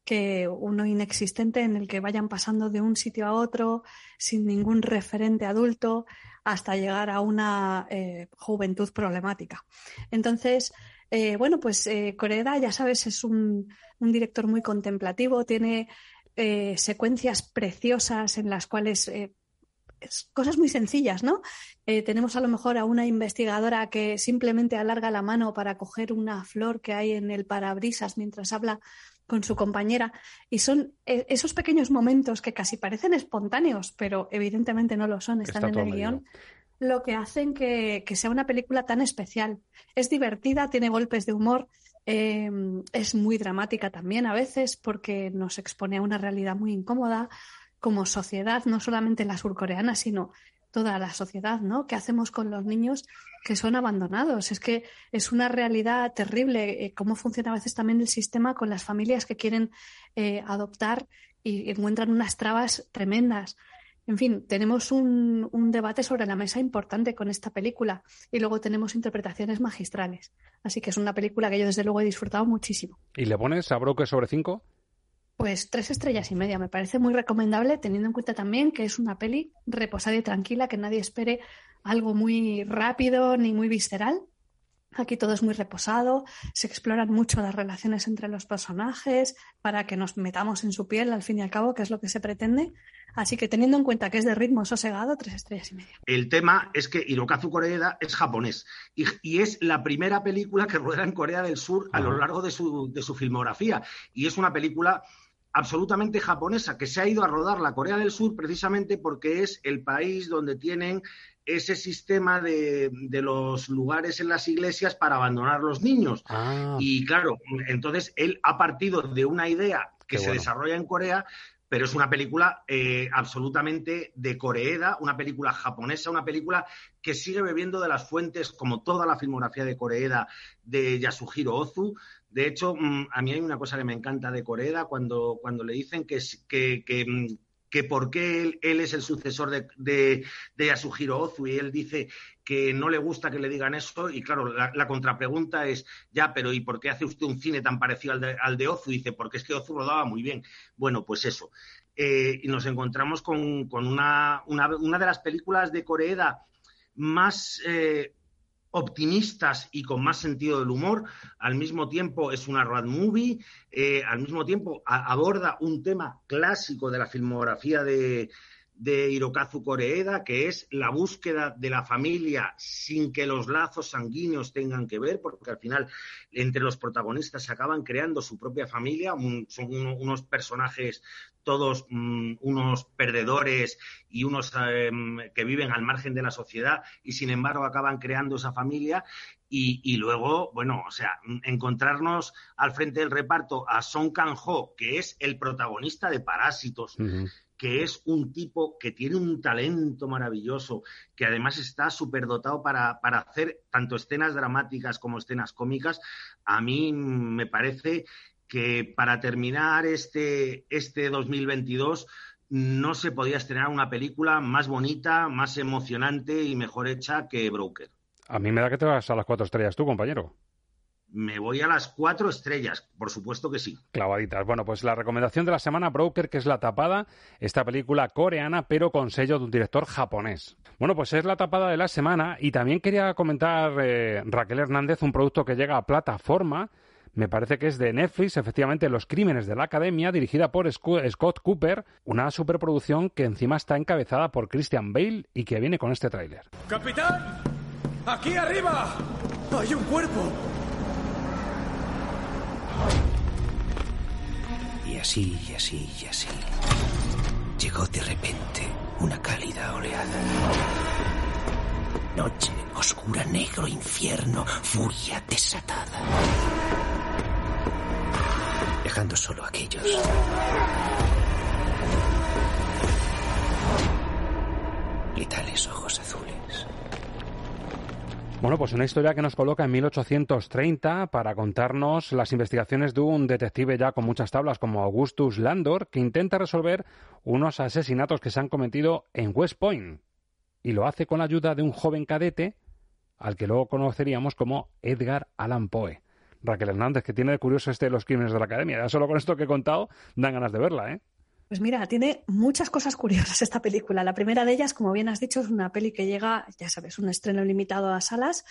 que uno inexistente en el que vayan pasando de un sitio a otro sin ningún referente adulto hasta llegar a una eh, juventud problemática. Entonces, eh, bueno, pues eh, Coreda, ya sabes, es un, un, director muy contemplativo, tiene secuencias preciosas en las cuales cosas muy sencillas, ¿no? tenemos a lo mejor a una investigadora que simplemente alarga la mano para coger una flor que hay en el parabrisas mientras habla con su compañera. Y son e, esos pequeños momentos que casi parecen espontáneos, pero evidentemente no lo son, están en el guion, lo que hacen que, sea una película tan especial. Es divertida, tiene golpes de humor, em, es muy dramática también a veces porque nos expone a una realidad muy incómoda como sociedad, no solamente la surcoreana, sino toda la sociedad, ¿no? ¿Qué hacemos con los niños que son abandonados? Es que es una realidad terrible eh, cómo funciona a veces también el sistema con las familias que quieren eh, adoptar y encuentran unas trabas tremendas. En fin, tenemos un, un, debate sobre la mesa importante con esta película y luego tenemos interpretaciones magistrales. Así que es una película que yo desde luego he disfrutado muchísimo. ¿Y le pones a Broke sobre cinco? Pues tres estrellas y media. Me parece muy recomendable, teniendo en cuenta también que es una peli reposada y tranquila, que nadie espere algo muy rápido ni muy visceral. Aquí todo es muy reposado, se exploran mucho las relaciones entre los personajes para que nos metamos en su piel al fin y al cabo, que es lo que se pretende. Así que teniendo en cuenta que es de ritmo sosegado, tres estrellas y media. El tema es que Hirokazu Koreeda es japonés y, es la primera película que rueda en Corea del Sur a lo largo de su, de su filmografía. Y es una película absolutamente japonesa, que se ha ido a rodar la Corea del Sur precisamente porque es el país donde tienen ese sistema de, los lugares en las iglesias para abandonar los niños. Ah. Y claro, entonces él ha partido de una idea que se desarrolla en Corea, pero es una película eh, absolutamente de Coreeda, una película japonesa, una película que sigue bebiendo de las fuentes, como toda la filmografía de Coreeda, de Yasuhiro Ozu, de hecho, mm, a mí hay una cosa que me encanta de Coreda cuando, cuando le dicen que, que, mm, que por qué él, él, es el sucesor de, de, de, Yasuhiro Ozu y él dice que no le gusta que le digan eso y claro, la, contrapregunta es, ya, pero ¿y por qué hace usted un cine tan parecido al de, al de Ozu? Y dice, porque es que Ozu rodaba muy bien. Bueno, pues eso. Eh, y nos encontramos con, con una, una, una, de las películas de Coreeda más... Eh, optimistas y con más sentido del humor. Al mismo tiempo es una road movie, eh, al mismo tiempo aborda un tema clásico de la filmografía de, de Hirokazu Koreeda, que es la búsqueda de la familia sin que los lazos sanguíneos tengan que ver, porque al final entre los protagonistas se acaban creando su propia familia, son unos personajes todos mm, unos perdedores y unos em, que viven al margen de la sociedad y sin embargo acaban creando esa familia y, luego, bueno, o sea, encontrarnos al frente del reparto a Song Kang-ho, que es el protagonista de Parásitos, que es un tipo que tiene un talento maravilloso, que además está superdotado para, para hacer tanto escenas dramáticas como escenas cómicas, a mí me parece que para terminar este, este 2022 no se podía estrenar una película más bonita, más emocionante y mejor hecha que Broker. A mí me da que te vas a las cuatro estrellas tú, compañero. Me voy a las cuatro estrellas, por supuesto que sí. Clavaditas. Bueno, pues la recomendación de la semana, Broker, que es la tapada, esta película coreana, pero con sello de un director japonés. Bueno, pues es la tapada de la semana y también quería comentar, eh, Raquel Hernández, un producto que llega a plataforma. Me parece que es de Netflix, efectivamente, Los Crímenes de la Academia, dirigida por Scott Cooper, una superproducción que encima está encabezada por Christian Bale y que viene con este tráiler. ¡Capitán! ¡Aquí arriba! ¡Hay un cuerpo! Y así, y así, y así. Llegó de repente una cálida oleada. Noche, oscura, negro, infierno, furia desatada. Dejando solo a aquellos. Letales ojos azules. Bueno, pues una historia que nos coloca en 1830 para contarnos las investigaciones de un detective ya con muchas tablas como Augustus Landor, que intenta resolver unos asesinatos que se han cometido en West Point. Y lo hace con la ayuda de un joven cadete al que luego conoceríamos como Edgar Allan Poe. Raquel Hernández, que tiene de curioso este de los crímenes de la academia. Ya solo con esto que he contado dan ganas de verla, ¿eh? Pues mira, tiene muchas cosas curiosas esta película. La primera de ellas, como bien has dicho, es una peli que llega, ya sabes, un estreno limitado a salas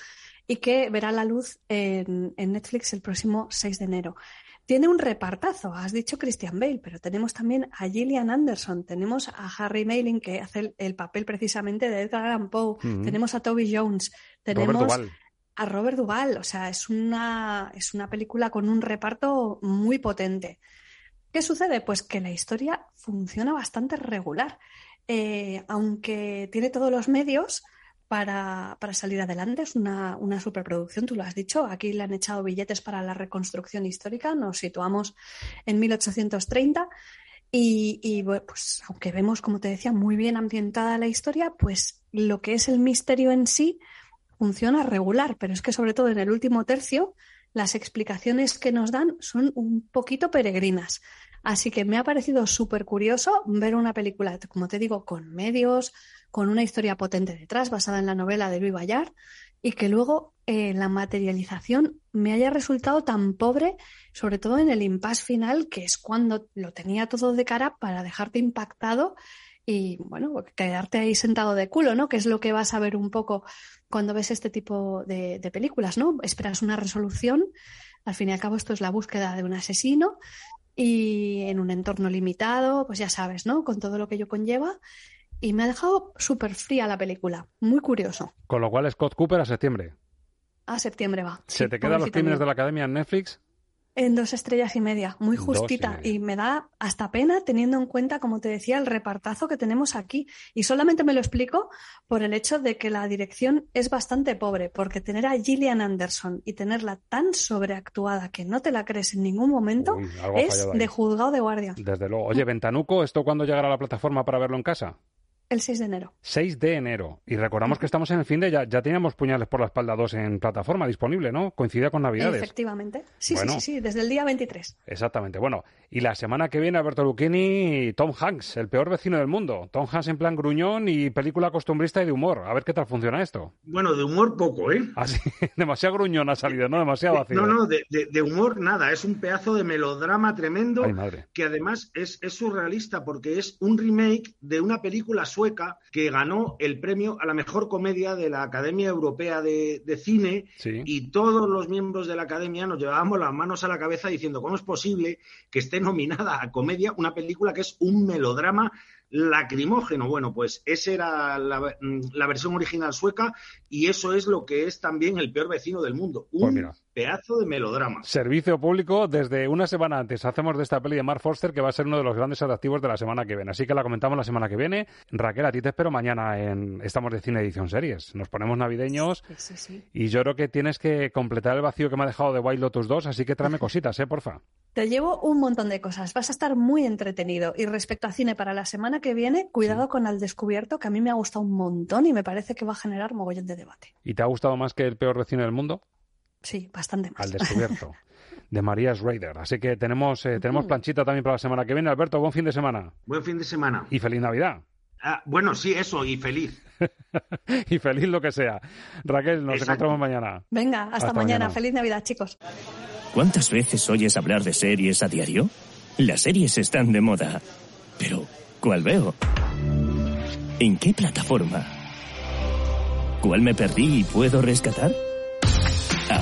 y que verá la luz en, Netflix el próximo 6 de enero. Tiene un repartazo, has dicho Christian Bale, pero tenemos también a Gillian Anderson, tenemos a Harry Mayling, que hace el, papel precisamente de Edgar Allan Poe, tenemos a Toby Jones, tenemos a Robert Duvall, o sea, es una, es una película con un reparto muy potente. ¿Qué sucede? Pues que la historia funciona bastante regular. Eh, aunque tiene todos los medios para, salir adelante, es una, superproducción, tú lo has dicho. Aquí le han echado billetes para la reconstrucción histórica, nos situamos en 1830. Y, y pues aunque vemos, como te decía, muy bien ambientada la historia, pues lo que es el misterio en sí funciona regular, pero es que sobre todo en el último tercio las explicaciones que nos dan son un poquito peregrinas. Así que me ha parecido súper curioso ver una película, como te digo, con medios, con una historia potente detrás, basada en la novela de Louis Bayard, y que luego eh, la materialización me haya resultado tan pobre, sobre todo en el impasse final, que es cuando lo tenía todo de cara para dejarte impactado y, bueno, quedarte ahí sentado de culo, ¿no? Que es lo que vas a ver un poco cuando ves este tipo de, películas, ¿no? Esperas una resolución, al fin y al cabo esto es la búsqueda de un asesino y en un entorno limitado, pues ya sabes, ¿no? Con todo lo que ello conlleva. Y me ha dejado súper fría la película, muy curioso. Con lo cual Scott Cooper a septiembre. A septiembre va. ¿Se te quedan los crímenes de la academia en Netflix? En dos estrellas y media, muy justita. Y, me da hasta pena teniendo en cuenta, como te decía, el repartazo que tenemos aquí. Y solamente me lo explico por el hecho de que la dirección es bastante pobre, porque tener a Gillian Anderson y tenerla tan sobreactuada que no te la crees en ningún momento es de juzgado de guardia. Desde luego. Oye, Ventanuco, ¿esto cuándo llegará a la plataforma para verlo en casa? El 6 de enero. 6 de enero. Y recordamos que estamos en el fin de ya, ya teníamos puñales por la espalda 2 en plataforma disponible, ¿no? Coincide con Navidades. Efectivamente. Sí, sí, sí, sí, desde el día 23. Exactamente. Bueno, y la semana que viene Alberto Lucchini, Tom Hanks, el peor vecino del mundo. Tom Hanks en plan gruñón y película costumbrista y de humor. A ver qué tal funciona esto. Bueno, de humor poco, ¿eh? Así, demasiado gruñón ha salido, ¿no? Demasiado vacío. No, no, de, de, humor nada. Es un pedazo de melodrama tremendo que además es, es surrealista porque es un remake de una película sueca que ganó el premio a la mejor comedia de la Academia Europea de, Cine y todos los miembros de la Academia nos llevábamos las manos a la cabeza diciendo cómo es posible que esté nominada a comedia una película que es un melodrama lacrimógeno. Bueno, pues esa era la, versión original sueca y eso es lo que es también el peor vecino del mundo. Un pues pedazo de melodrama. Servicio público desde una semana antes. Hacemos de esta peli de Mark Forster que va a ser uno de los grandes atractivos de la semana que viene. Así que la comentamos la semana que viene. Raquel, a ti te espero mañana en Estamos de Cine Edición Series. Nos ponemos navideños y yo creo que tienes que completar el vacío que me ha dejado de Wild Lotus 2, así que tráeme cositas, ¿eh? Porfa. Te llevo un montón de cosas. Vas a estar muy entretenido. Y respecto a cine para la semana que viene, cuidado con Al Descubierto, que a mí me ha gustado un montón y me parece que va a generar mogollón de debate. ¿Y te ha gustado más que El peor vecino del mundo? Sí, bastante más. Al descubierto. de Marías Raider. Así que tenemos, eh, tenemos planchita también para la semana que viene. Alberto, buen fin de semana. Buen fin de semana. Y feliz Navidad. Ah, bueno, sí, eso, y feliz. y feliz lo que sea. Raquel, nos encontramos mañana. Venga, hasta, Hasta mañana. mañana. Feliz Navidad, chicos. ¿Cuántas veces oyes hablar de series a diario? Las series están de moda. Pero, ¿cuál veo? ¿En qué plataforma? ¿Cuál me perdí y puedo rescatar?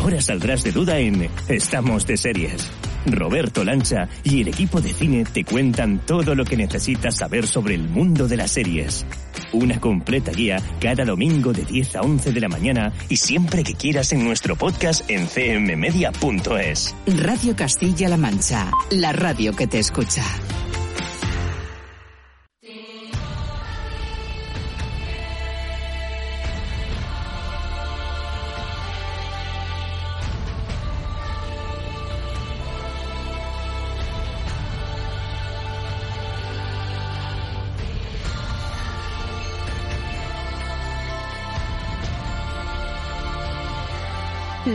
Ahora saldrás de duda en Estamos de series. Roberto Lancha y el equipo de cine te cuentan todo lo que necesitas saber sobre el mundo de las series. Una completa guía cada domingo de 10 a 11 de la mañana y siempre que quieras en nuestro podcast en cmmedia.es. Radio Castilla-La Mancha, la radio que te escucha.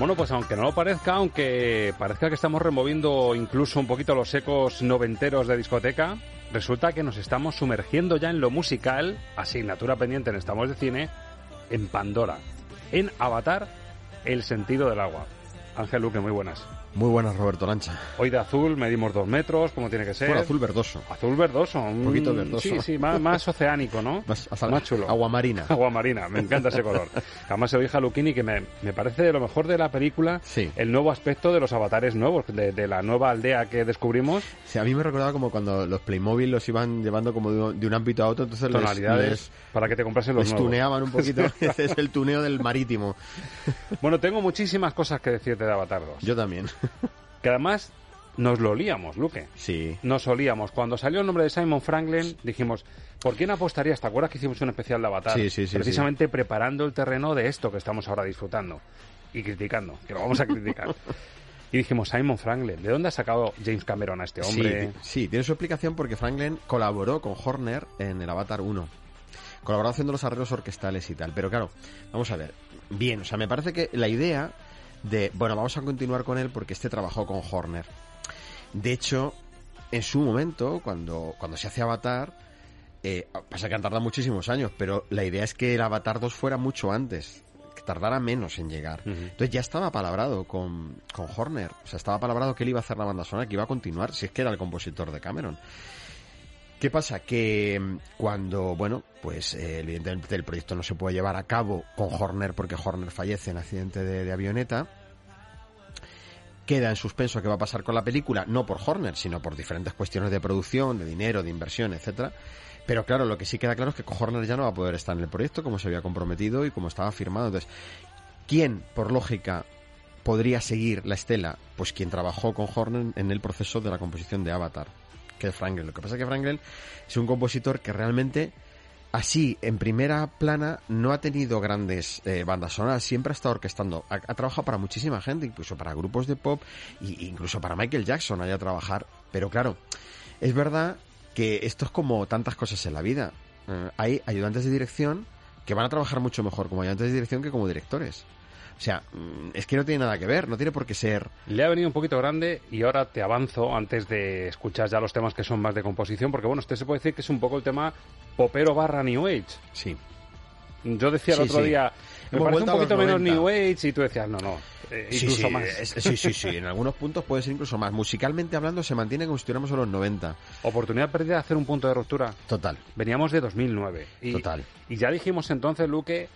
Bueno, pues aunque no lo parezca, aunque parezca que estamos removiendo incluso un poquito los ecos noventeros de discoteca, resulta que nos estamos sumergiendo ya en lo musical, asignatura pendiente en Estamos de Cine, en Pandora, en Avatar, el sentido del agua. Ángel Luque, muy buenas. Muy buenas, Roberto Lancha. Hoy de azul medimos dos metros, como tiene que ser. Por azul verdoso. Azul verdoso. Un poquito verdoso. Sí, sí, más, más oceánico, ¿no? Más, Más chulo. Agua marina. Agua marina, me encanta ese color. Además se lo dije a Luquini que me, me parece de lo mejor de la película el nuevo aspecto de los avatares nuevos, de, de la nueva aldea que descubrimos. Sí, a mí me recordaba como cuando los Playmobil los iban llevando como de un, de un ámbito a otro, entonces les- Tonalidades les, para que te comprasen los les nuevos. tuneaban un poquito. Ese es el tuneo del marítimo. Bueno, tengo muchísimas cosas que decirte de Avatar 2. Yo también. Que además nos lo olíamos, Luque. Sí. Nos olíamos. Cuando salió el nombre de Simon Franklin, dijimos, ¿por quién apostarías? ¿Te acuerdas que hicimos un especial de Avatar? Sí, sí, sí, Precisamente preparando el terreno de esto que estamos ahora disfrutando y criticando, que lo vamos a criticar. y dijimos, Simon Franklin, ¿de dónde ha sacado James Cameron a este hombre? Sí, sí, tiene su explicación porque Franklin colaboró con Horner en el Avatar 1. Colaboró haciendo los arreglos orquestales y tal. Pero claro, vamos a ver. Bien, o sea, me parece que la idea de, bueno, vamos a continuar con él porque este trabajó con Horner. De hecho, en su momento, cuando, cuando se hace Avatar, eh, pasa que han tardado muchísimos años, pero la idea es que el Avatar 2 fuera mucho antes, que tardara menos en llegar. Entonces ya estaba palabrado con, con Horner, o sea, estaba palabrado que él iba a hacer la banda sonora, que iba a continuar, si es que era el compositor de Cameron. ¿Qué pasa? Que mm, cuando, bueno, pues eh, evidentemente el proyecto no se puede llevar a cabo con Horner porque Horner fallece en accidente de, de avioneta, queda en suspenso qué va a pasar con la película, no por Horner, sino por diferentes cuestiones de producción, de dinero, de inversión, etcétera. Pero claro, lo que sí queda claro es que Horner ya no va a poder estar en el proyecto como se había comprometido y como estaba firmado. Entonces, ¿quién, por lógica, podría seguir la estela? Pues quien trabajó con Horner en el proceso de la composición de Avatar, que es Frankel. Lo que pasa es que Frankel es un compositor que realmente así, en primera plana, no ha tenido grandes eh, bandas sonoras, siempre ha estado orquestando. Ha, trabajado para muchísima gente, incluso para grupos de pop, e incluso para Michael Jackson haya trabajar. Pero claro, es verdad que esto es como tantas cosas en la vida. Eh, hay ayudantes de dirección que van a trabajar mucho mejor como ayudantes de dirección que como directores. O sea, mm, es que no tiene nada que ver, no tiene por qué ser. Le ha venido un poquito grande y ahora te avanzo antes de escuchar ya los temas que son más de composición, porque bueno, este se puede decir que es un poco el tema popero barra New Age. Sí. Yo decía el Sí, otro sí. día, me Hemos parece un poquito menos 90. New Age y tú decías, no, no, eh, Sí, incluso sí, más. es- sí, sí, sí, en algunos puntos puede ser incluso más. Musicalmente hablando se mantiene como si estuviéramos en los 90. Oportunidad perdida de hacer un punto de ruptura. Total. Veníamos de 2009. Y, Total. Y ya dijimos entonces, Luque,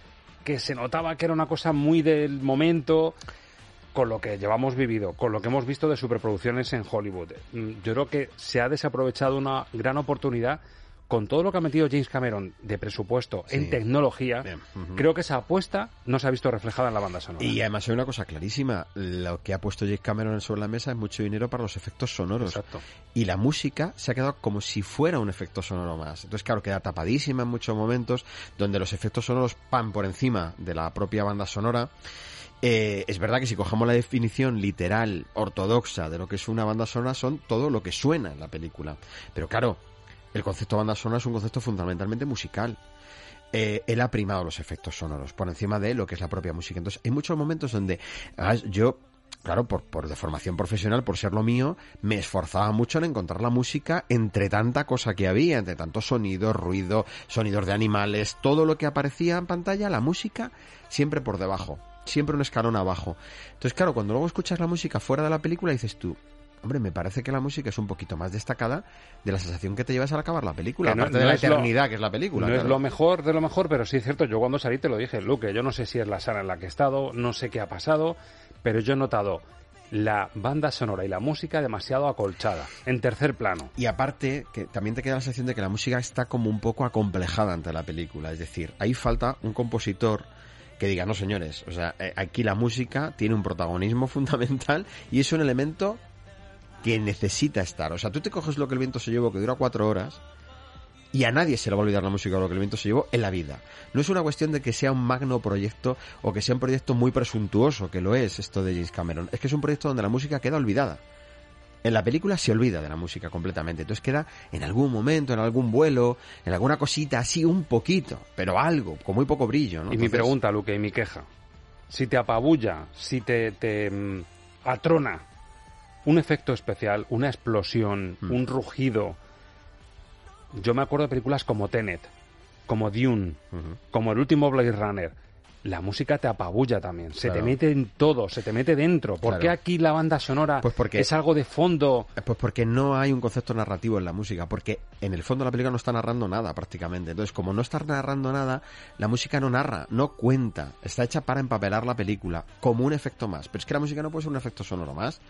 que se notaba que era una cosa muy del momento con lo que llevamos vivido, con lo que hemos visto de superproducciones en Hollywood. Mm, Yo creo que se ha desaprovechado una gran oportunidad con todo lo que ha metido James Cameron de presupuesto en tecnología. Creo que esa apuesta no se ha visto reflejada en la banda sonora. Y además hay una cosa clarísima, lo que ha puesto James Cameron sobre la mesa es mucho dinero para los efectos sonoros. Y la música se ha quedado como si fuera un efecto sonoro más. Entonces, claro, queda tapadísima en muchos momentos, donde los efectos sonoros pan por encima de la propia banda sonora. Eh, es verdad que si cogemos la definición literal, ortodoxa de lo que es una banda sonora, son todo lo que suena en la película. Pero claro, el concepto banda sonora es un concepto fundamentalmente musical. Eh, él ha primado los efectos sonoros por encima de lo que es la propia música. Entonces, hay muchos momentos donde ah, yo, claro, por, por profesional, por ser lo mío, me esforzaba mucho en encontrar la música entre tanta cosa que había, entre tantos sonidos, ruido, sonidos de animales, todo lo que aparecía en pantalla, la música siempre por debajo, siempre un escalón abajo. Entonces, claro, cuando luego escuchas la música fuera de la película, dices tú, hombre, me parece que la música es un poquito más destacada de la sensación que te llevas al acabar la película, Que no- aparte no de la lo- eternidad que es la película. No es lo mejor de lo mejor, pero sí es cierto. Yo cuando salí te lo dije, Luke, yo no sé si es la sala en la que he estado, no sé qué ha pasado, pero yo he notado la banda sonora y la música demasiado acolchada, en tercer plano. Y aparte, que también te queda la sensación de que la música está como un poco acomplejada ante la película. Es decir, ahí falta un compositor que diga, no señores, o sea, eh, aquí la música tiene un protagonismo fundamental y es un elemento que necesita estar. O sea, tú te coges lo que el viento se llevó, que dura cuatro horas, y a nadie se le va a olvidar la música o lo que el viento se llevó en la vida. No es una cuestión de que sea un magno proyecto o que sea un proyecto muy presuntuoso, que lo es esto de James Cameron. Es que es un proyecto donde la música queda olvidada. En la película se olvida de la música completamente. Entonces queda en algún momento, en algún vuelo, en alguna cosita así, un poquito, pero algo, con muy poco brillo. ¿no? Y mi pregunta, Luque, y mi queja. Si te apabulla, si te, te mm, atrona un efecto especial, una explosión, Mm. un rugido. Yo me acuerdo de películas como Tenet, como Dune, como el último Blade Runner. La música te apabulla también, se te mete en todo, se te mete dentro. ¿Por Claro. qué aquí la banda sonora Pues porque- es algo de fondo? Pues porque no hay un concepto narrativo en la música, porque en el fondo la película no está narrando nada prácticamente. Entonces, como no está narrando nada, la música no narra, no cuenta. Está hecha para empapelar la película, como un efecto más. Pero es que la música no puede ser un efecto sonoro más.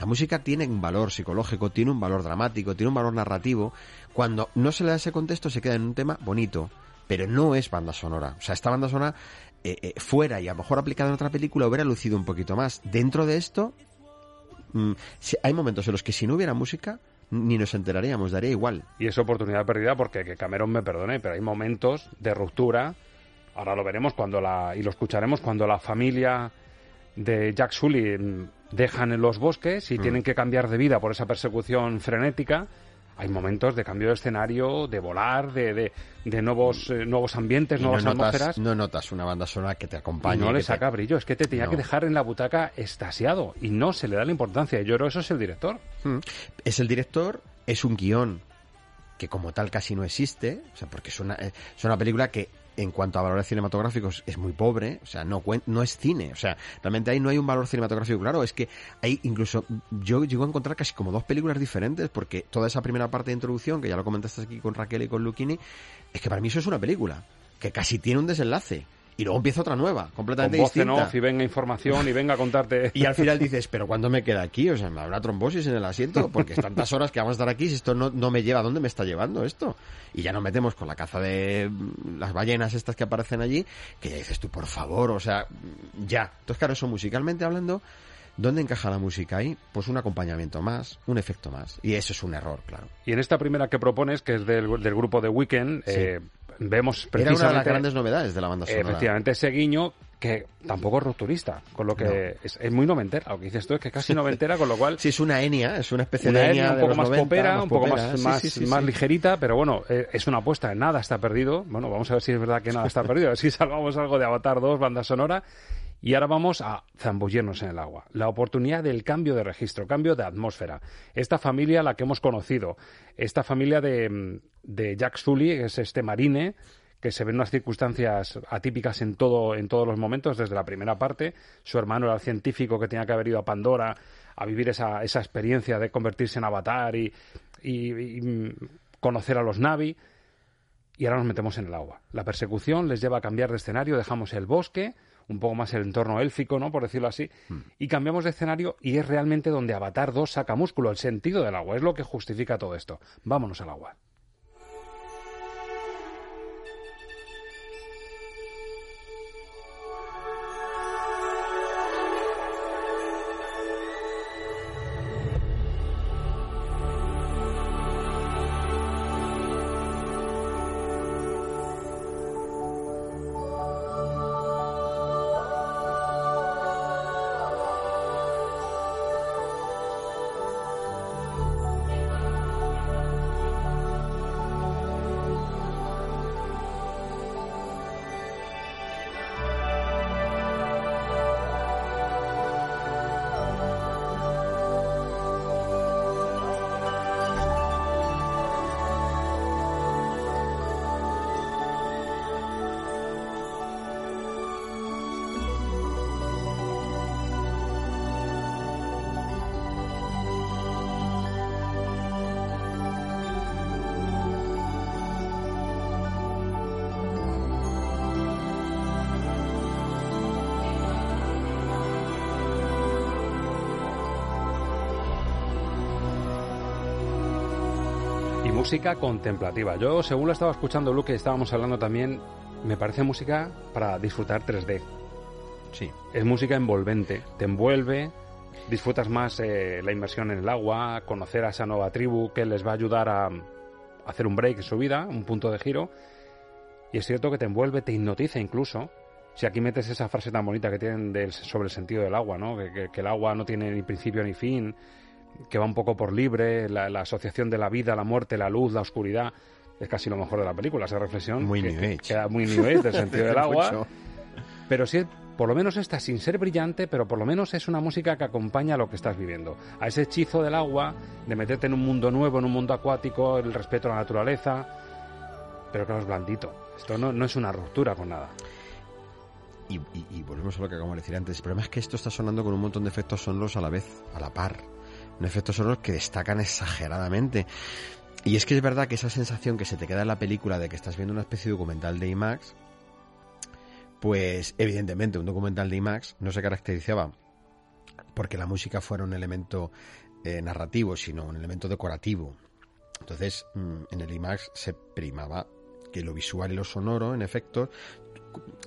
La música tiene un valor psicológico, tiene un valor dramático, tiene un valor narrativo. Cuando no se le da ese contexto, se queda en un tema bonito, pero no es banda sonora. O sea, esta banda sonora eh, eh, fuera y a lo mejor aplicada en otra película hubiera lucido un poquito más. Dentro de esto, mm, si- hay momentos en los que si no hubiera música, ni nos enteraríamos, daría igual. Y es oportunidad perdida porque que Cameron me perdone, pero hay momentos de ruptura. Ahora lo veremos cuando la y lo escucharemos cuando la familia de Jack Sully mm, dejan en los bosques y Mm. tienen que cambiar de vida por esa persecución frenética. Hay momentos de cambio de escenario, de volar, de, de, de nuevos eh, nuevos ambientes, Y no nuevas notas, atmósferas. no notas una banda sonora que te acompañe. no le te- saca brillo, es que te tenía No. que dejar en la butaca estasiado y no se le da la importancia. Y yo creo que eso es el director. Mm. Es el director, es un guion que como tal casi no existe, o sea, porque es una, eh, es una película que en cuanto a valores cinematográficos es muy pobre, o sea, no, no es cine, o sea, realmente ahí no hay un valor cinematográfico claro, es que hay incluso, yo llego a encontrar casi como dos películas diferentes, porque toda esa primera parte de introducción, que ya lo comentaste aquí con Raquel y con Luchini, es que para mí eso es una película, que casi tiene un desenlace, y luego empieza otra nueva, Con completamente voz en distinta. off y venga información y venga a contarte. Y al final dices, pero ¿cuándo me queda aquí? O sea, me habrá trombosis en el asiento, porque es tantas horas que vamos a estar aquí, si esto no, no me lleva, ¿a dónde me está llevando esto? Y ya nos metemos con la caza de mm, las ballenas estas que aparecen allí, que ya dices tú, por favor, o sea, mm, ya. Entonces, claro, eso musicalmente hablando, ¿dónde encaja la música ahí? Pues un acompañamiento más, un efecto más. Y eso es un error, claro. Y en esta primera que propones, que es del, del grupo de Weekend, Sí. eh, vemos Era precisamente... una de las grandes novedades de la banda sonora. Efectivamente, ese guiño que tampoco es rupturista, con lo que No. es, es muy noventera. Lo que dices tú es que casi noventera, con lo cual... Sí, es una enia, es una especie Una de enia un poco los más 90, popera, más un poco popera. más, más, sí, sí, más sí. ligerita, pero bueno, eh, es una apuesta. Nada está perdido. Bueno, vamos a ver si es verdad que nada está perdido. A ver si salvamos algo de Avatar 2, banda sonora. Y ahora vamos a zambullirnos en el agua. La oportunidad del cambio de registro, cambio de atmósfera. Esta familia, la que hemos conocido, esta familia de, mm, de Jack Sully, que es este marine, que se ve en unas circunstancias atípicas en todo en todos los momentos desde la primera parte su hermano era el científico que tenía que haber ido a Pandora a vivir esa, esa experiencia de convertirse en avatar y, y- y, mm, conocer a los Navi y ahora nos metemos en el agua. La persecución les lleva a cambiar de escenario, dejamos el bosque, un poco más el entorno élfico, ¿no? Por decirlo así, y cambiamos de escenario y es realmente donde Avatar 2 saca músculo, el sentido del agua, es lo que justifica todo esto. Vámonos al agua. Música contemplativa. Yo, según lo estaba escuchando Luke, estábamos hablando también, me parece música para disfrutar 3D. Sí. Es música envolvente, te envuelve, disfrutas más eh, la inmersión en el agua, conocer a esa nueva tribu que les va a ayudar a, a hacer un break en su vida, un punto de giro. Y es cierto que te envuelve, te hipnotiza incluso. Si aquí metes esa frase tan bonita que tienen del- sobre el sentido del agua, ¿no? Que, que- que el agua no tiene ni principio ni fin, que va un poco por libre, la, la asociación de la vida, la muerte, la luz, la oscuridad, es casi lo mejor de la película, esa reflexión. Muy que, New Age. queda muy New Age del sentido del agua. Pero sí, por lo menos esta, sin ser brillante, pero por lo menos es una música que acompaña a lo que estás viviendo. A ese hechizo del agua, de meterte en un mundo nuevo, en un mundo acuático, el respeto a la naturaleza. Pero claro, es blandito. Esto no, no es una ruptura con nada. Y, y- y volvemos a lo que acabamos de decir antes. El problema es que esto está sonando con un montón de efectos sonoros a la vez, a la par. Un efectos sonoros que destacan exageradamente. Y es que es verdad que esa sensación que se te queda en la película de que estás viendo una especie de documental de IMAX, pues evidentemente un documental de IMAX no se caracterizaba porque la música fuera un elemento eh, narrativo, sino un elemento decorativo. Entonces, mm, en el IMAX se primaba que lo visual y lo sonoro, en efectos,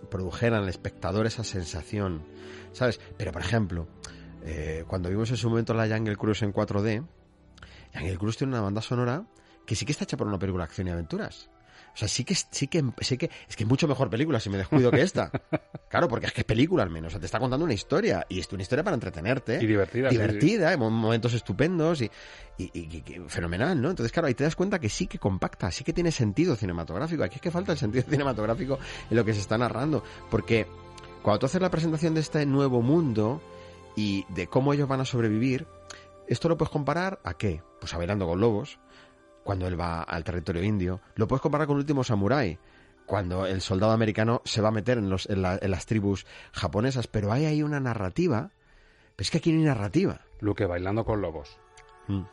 produjeran al espectador esa sensación, ¿sabes? Pero, por ejemplo, eh, cuando vimos en su momento la Jungle Cruise en 4D, Jungle Cruise tiene una banda sonora que sí que está hecha por una película de acción y aventuras. O sea, sí que, sí que, sí que, es que es mucho mejor película si me descuido que esta. Claro, porque es que es película al menos. O sea, te está contando una historia. Y es una historia para entretenerte. Y divertida, sí, Divertida, en momentos estupendos y, y- y- y- y fenomenal, ¿no? Entonces, claro, ahí te das cuenta que sí que compacta, sí que tiene sentido cinematográfico. Aquí es que falta el sentido cinematográfico en lo que se está narrando. Porque cuando tú haces la presentación de este nuevo mundo y de cómo ellos van a sobrevivir, esto lo puedes comparar a qué? Pues a Bailando con Lobos, cuando él va al territorio indio. Lo puedes comparar con Último Samurai, cuando el soldado americano se va a meter en, los, en, la- en las tribus japonesas. Pero hay ahí una narrativa. Pero es que aquí no hay narrativa. Luke bailando con lobos. Mm.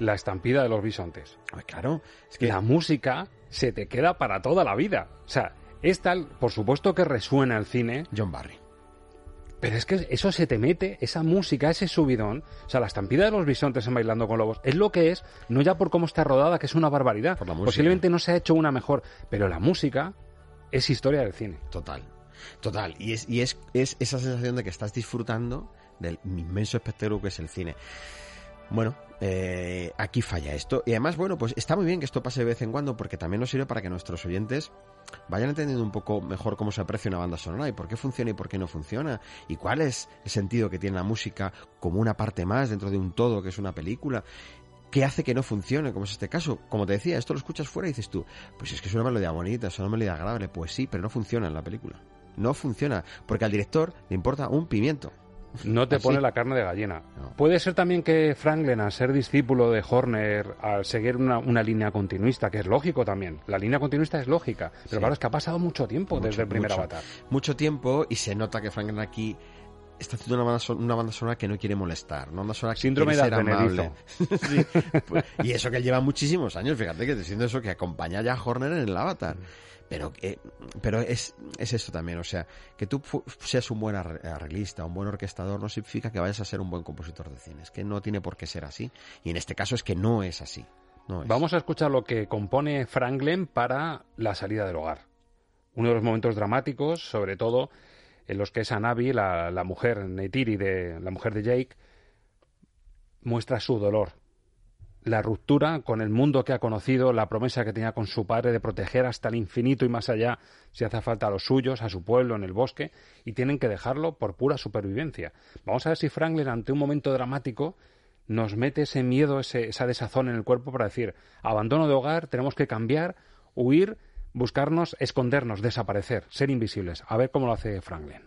La estampida de los bisontes. claro, es que la música se te queda para toda la vida. O sea, es tal, por supuesto que resuena el cine. John Barry. Pero es que eso se te mete, esa música, ese subidón. O sea, la estampida de los bisontes en Bailando con Lobos es lo que es, no ya por cómo está rodada, que es una barbaridad. Posiblemente no se ha hecho una mejor, pero la música es historia del cine. Total. Total. Y es, y es, es esa sensación de que estás disfrutando del inmenso espectáculo que es el cine. Bueno, eh, aquí falla esto. Y además, bueno, pues está muy bien que esto pase de vez en cuando porque también nos sirve para que nuestros oyentes vayan entendiendo un poco mejor cómo se aprecia una banda sonora y por qué funciona y por qué no funciona. Y cuál es el sentido que tiene la música como una parte más dentro de un todo que es una película. ¿Qué hace que no funcione? Como es este caso. Como te decía, esto lo escuchas fuera y dices tú, pues es que es una melodía bonita, es una melodía agradable. Pues sí, pero no funciona en la película. No funciona, porque al director le importa un pimiento. No te Así. pone la carne de gallina. Puede ser también que Franklin, al ser discípulo de Horner, al seguir una, una línea continuista, que es lógico también. La línea continuista es lógica. Pero Sí. claro, es que ha pasado mucho tiempo desde el primer mucho. avatar. Mucho tiempo y se nota que Franklin aquí está haciendo una banda, son- una banda sonora que no quiere molestar, una banda sonora que Síndrome quiere de ser amable. Sí, pues, y eso que él lleva muchísimos años, fíjate que siendo eso que acompaña ya a Horner en el Avatar. Pero, que- pero es, es eso también, o sea, que tú seas un buen arre- arreglista, un buen orquestador, no significa que vayas a ser un buen compositor de cine. Es que no tiene por qué ser así. Y en este caso es que no es así. Vamos a escuchar lo que compone Franklin para la salida del hogar. Uno de los momentos dramáticos, sobre todo en los que esa Navi, la, la mujer Neytiri, de, la mujer de Jake, muestra su dolor. La ruptura con el mundo que ha conocido, la promesa que tenía con su padre de proteger hasta el infinito y más allá, si hace falta a los suyos, a su pueblo, en el bosque, y tienen que dejarlo por pura supervivencia. Vamos a ver si Franklin, ante un momento dramático, nos mete ese miedo, ese- esa desazón en el cuerpo para decir, abandono de hogar, tenemos que cambiar, huir, buscarnos, escondernos, desaparecer, ser invisibles. A ver cómo lo hace Franklin.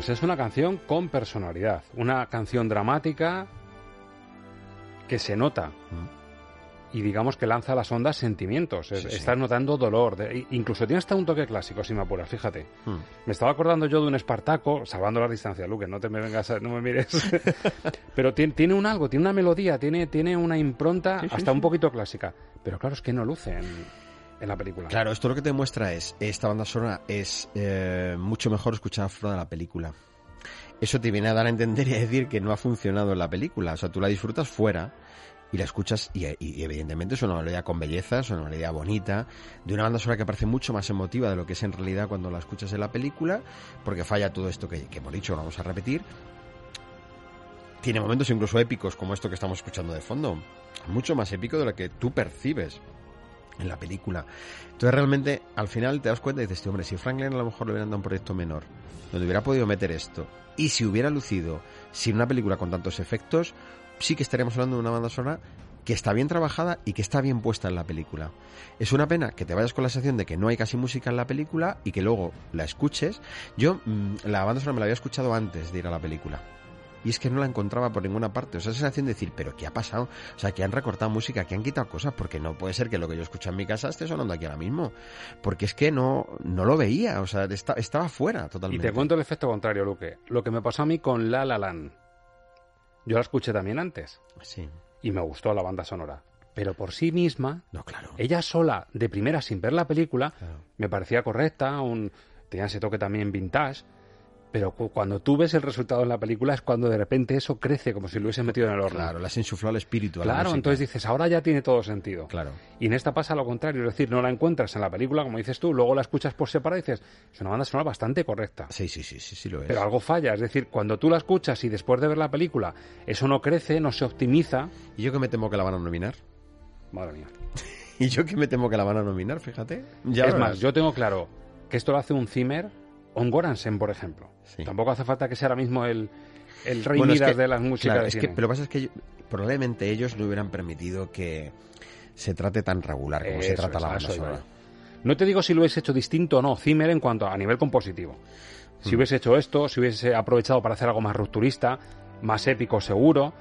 Pues es una canción con personalidad, una canción dramática que se nota y digamos que lanza a las ondas sentimientos. Sí. Estás notando dolor, de- incluso tiene hasta un toque clásico, si me apuras, fíjate. Me estaba acordando yo de un Espartaco, salvando las distancias, Luque, no te me vengas, a- no me mires. Pero tiene, tiene un algo, tiene una melodía, tiene, tiene una impronta Sí, hasta un poquito clásica. Pero claro, es que no luce en, la película. Claro, esto lo que te muestra es, esta banda sonora es eh, mucho mejor escuchada fuera de la película. Eso te viene a dar a entender y a decir que no ha funcionado en la película. O sea, tú la disfrutas fuera y la escuchas y, y- evidentemente es una melodía con belleza, es una melodía bonita, de una banda sonora que parece mucho más emotiva de lo que es en realidad cuando la escuchas en la película, porque falla todo esto que, que hemos dicho, vamos a repetir. Tiene momentos incluso épicos como esto que estamos escuchando de fondo, mucho más épico de lo que tú percibes en la película. Entonces realmente al final te das cuenta y dices, "Tío, hombre, si Franklin a lo mejor le hubieran dado un proyecto menor, donde hubiera podido meter esto, y si hubiera lucido sin una película con tantos efectos, sí que estaríamos hablando de una banda sonora que está bien trabajada y que está bien puesta en la película. Es una pena que te vayas con la sensación de que no hay casi música en la película y que luego la escuches. Yo mm, la banda sonora me la había escuchado antes de ir a la película. Y es que no la encontraba por ninguna parte. O sea, esa sensación de decir, pero ¿qué ha pasado? O sea, que han recortado música, que han quitado cosas, porque no puede ser que lo que yo escucho en mi casa esté sonando aquí ahora mismo. Porque es que no, no lo veía, o sea, esta- estaba fuera Y totalmente. te cuento el efecto contrario, Luque. Lo que me pasó a mí con La La Land. Yo la escuché también antes. Sí. Y me gustó la banda sonora. Pero por sí misma, No, claro. ella sola, de primera, sin ver la película, me parecía correcta, un, tenía ese toque también vintage. Pero cu- cuando tú ves el resultado en la película es cuando de repente eso crece como si lo hubiesen metido en el horno. Claro, le has insuflado el espíritu a la Claro, entonces dices, ahora ya tiene todo sentido. Claro. Y en esta pasa lo contrario, es decir, no la encuentras en la película, como dices tú, luego la escuchas por separado y dices, es una banda sonora bastante correcta. Sí, sí, sí, sí, sí lo es. Pero algo falla, es decir, cuando tú la escuchas y después de ver la película eso no crece, no se optimiza. ¿Y yo que me temo que la van a nominar? Madre mía. Y yo que me temo que la van a nominar, fíjate. Ya es más, yo tengo claro que esto lo hace un Zimmer o un Goransen, por ejemplo. Tampoco hace falta que sea ahora mismo el, el rey Bueno, es Midas que- de las músicas claro, de es que, pero lo que pasa es que yo- probablemente ellos no hubieran permitido que se trate tan regular como se trata la banda sonora. No te digo si lo hubiese hecho distinto o no, Zimmer en cuanto a nivel compositivo. Si Mm. hubiese hecho esto, si hubiese aprovechado para hacer algo más rupturista, más épico seguro,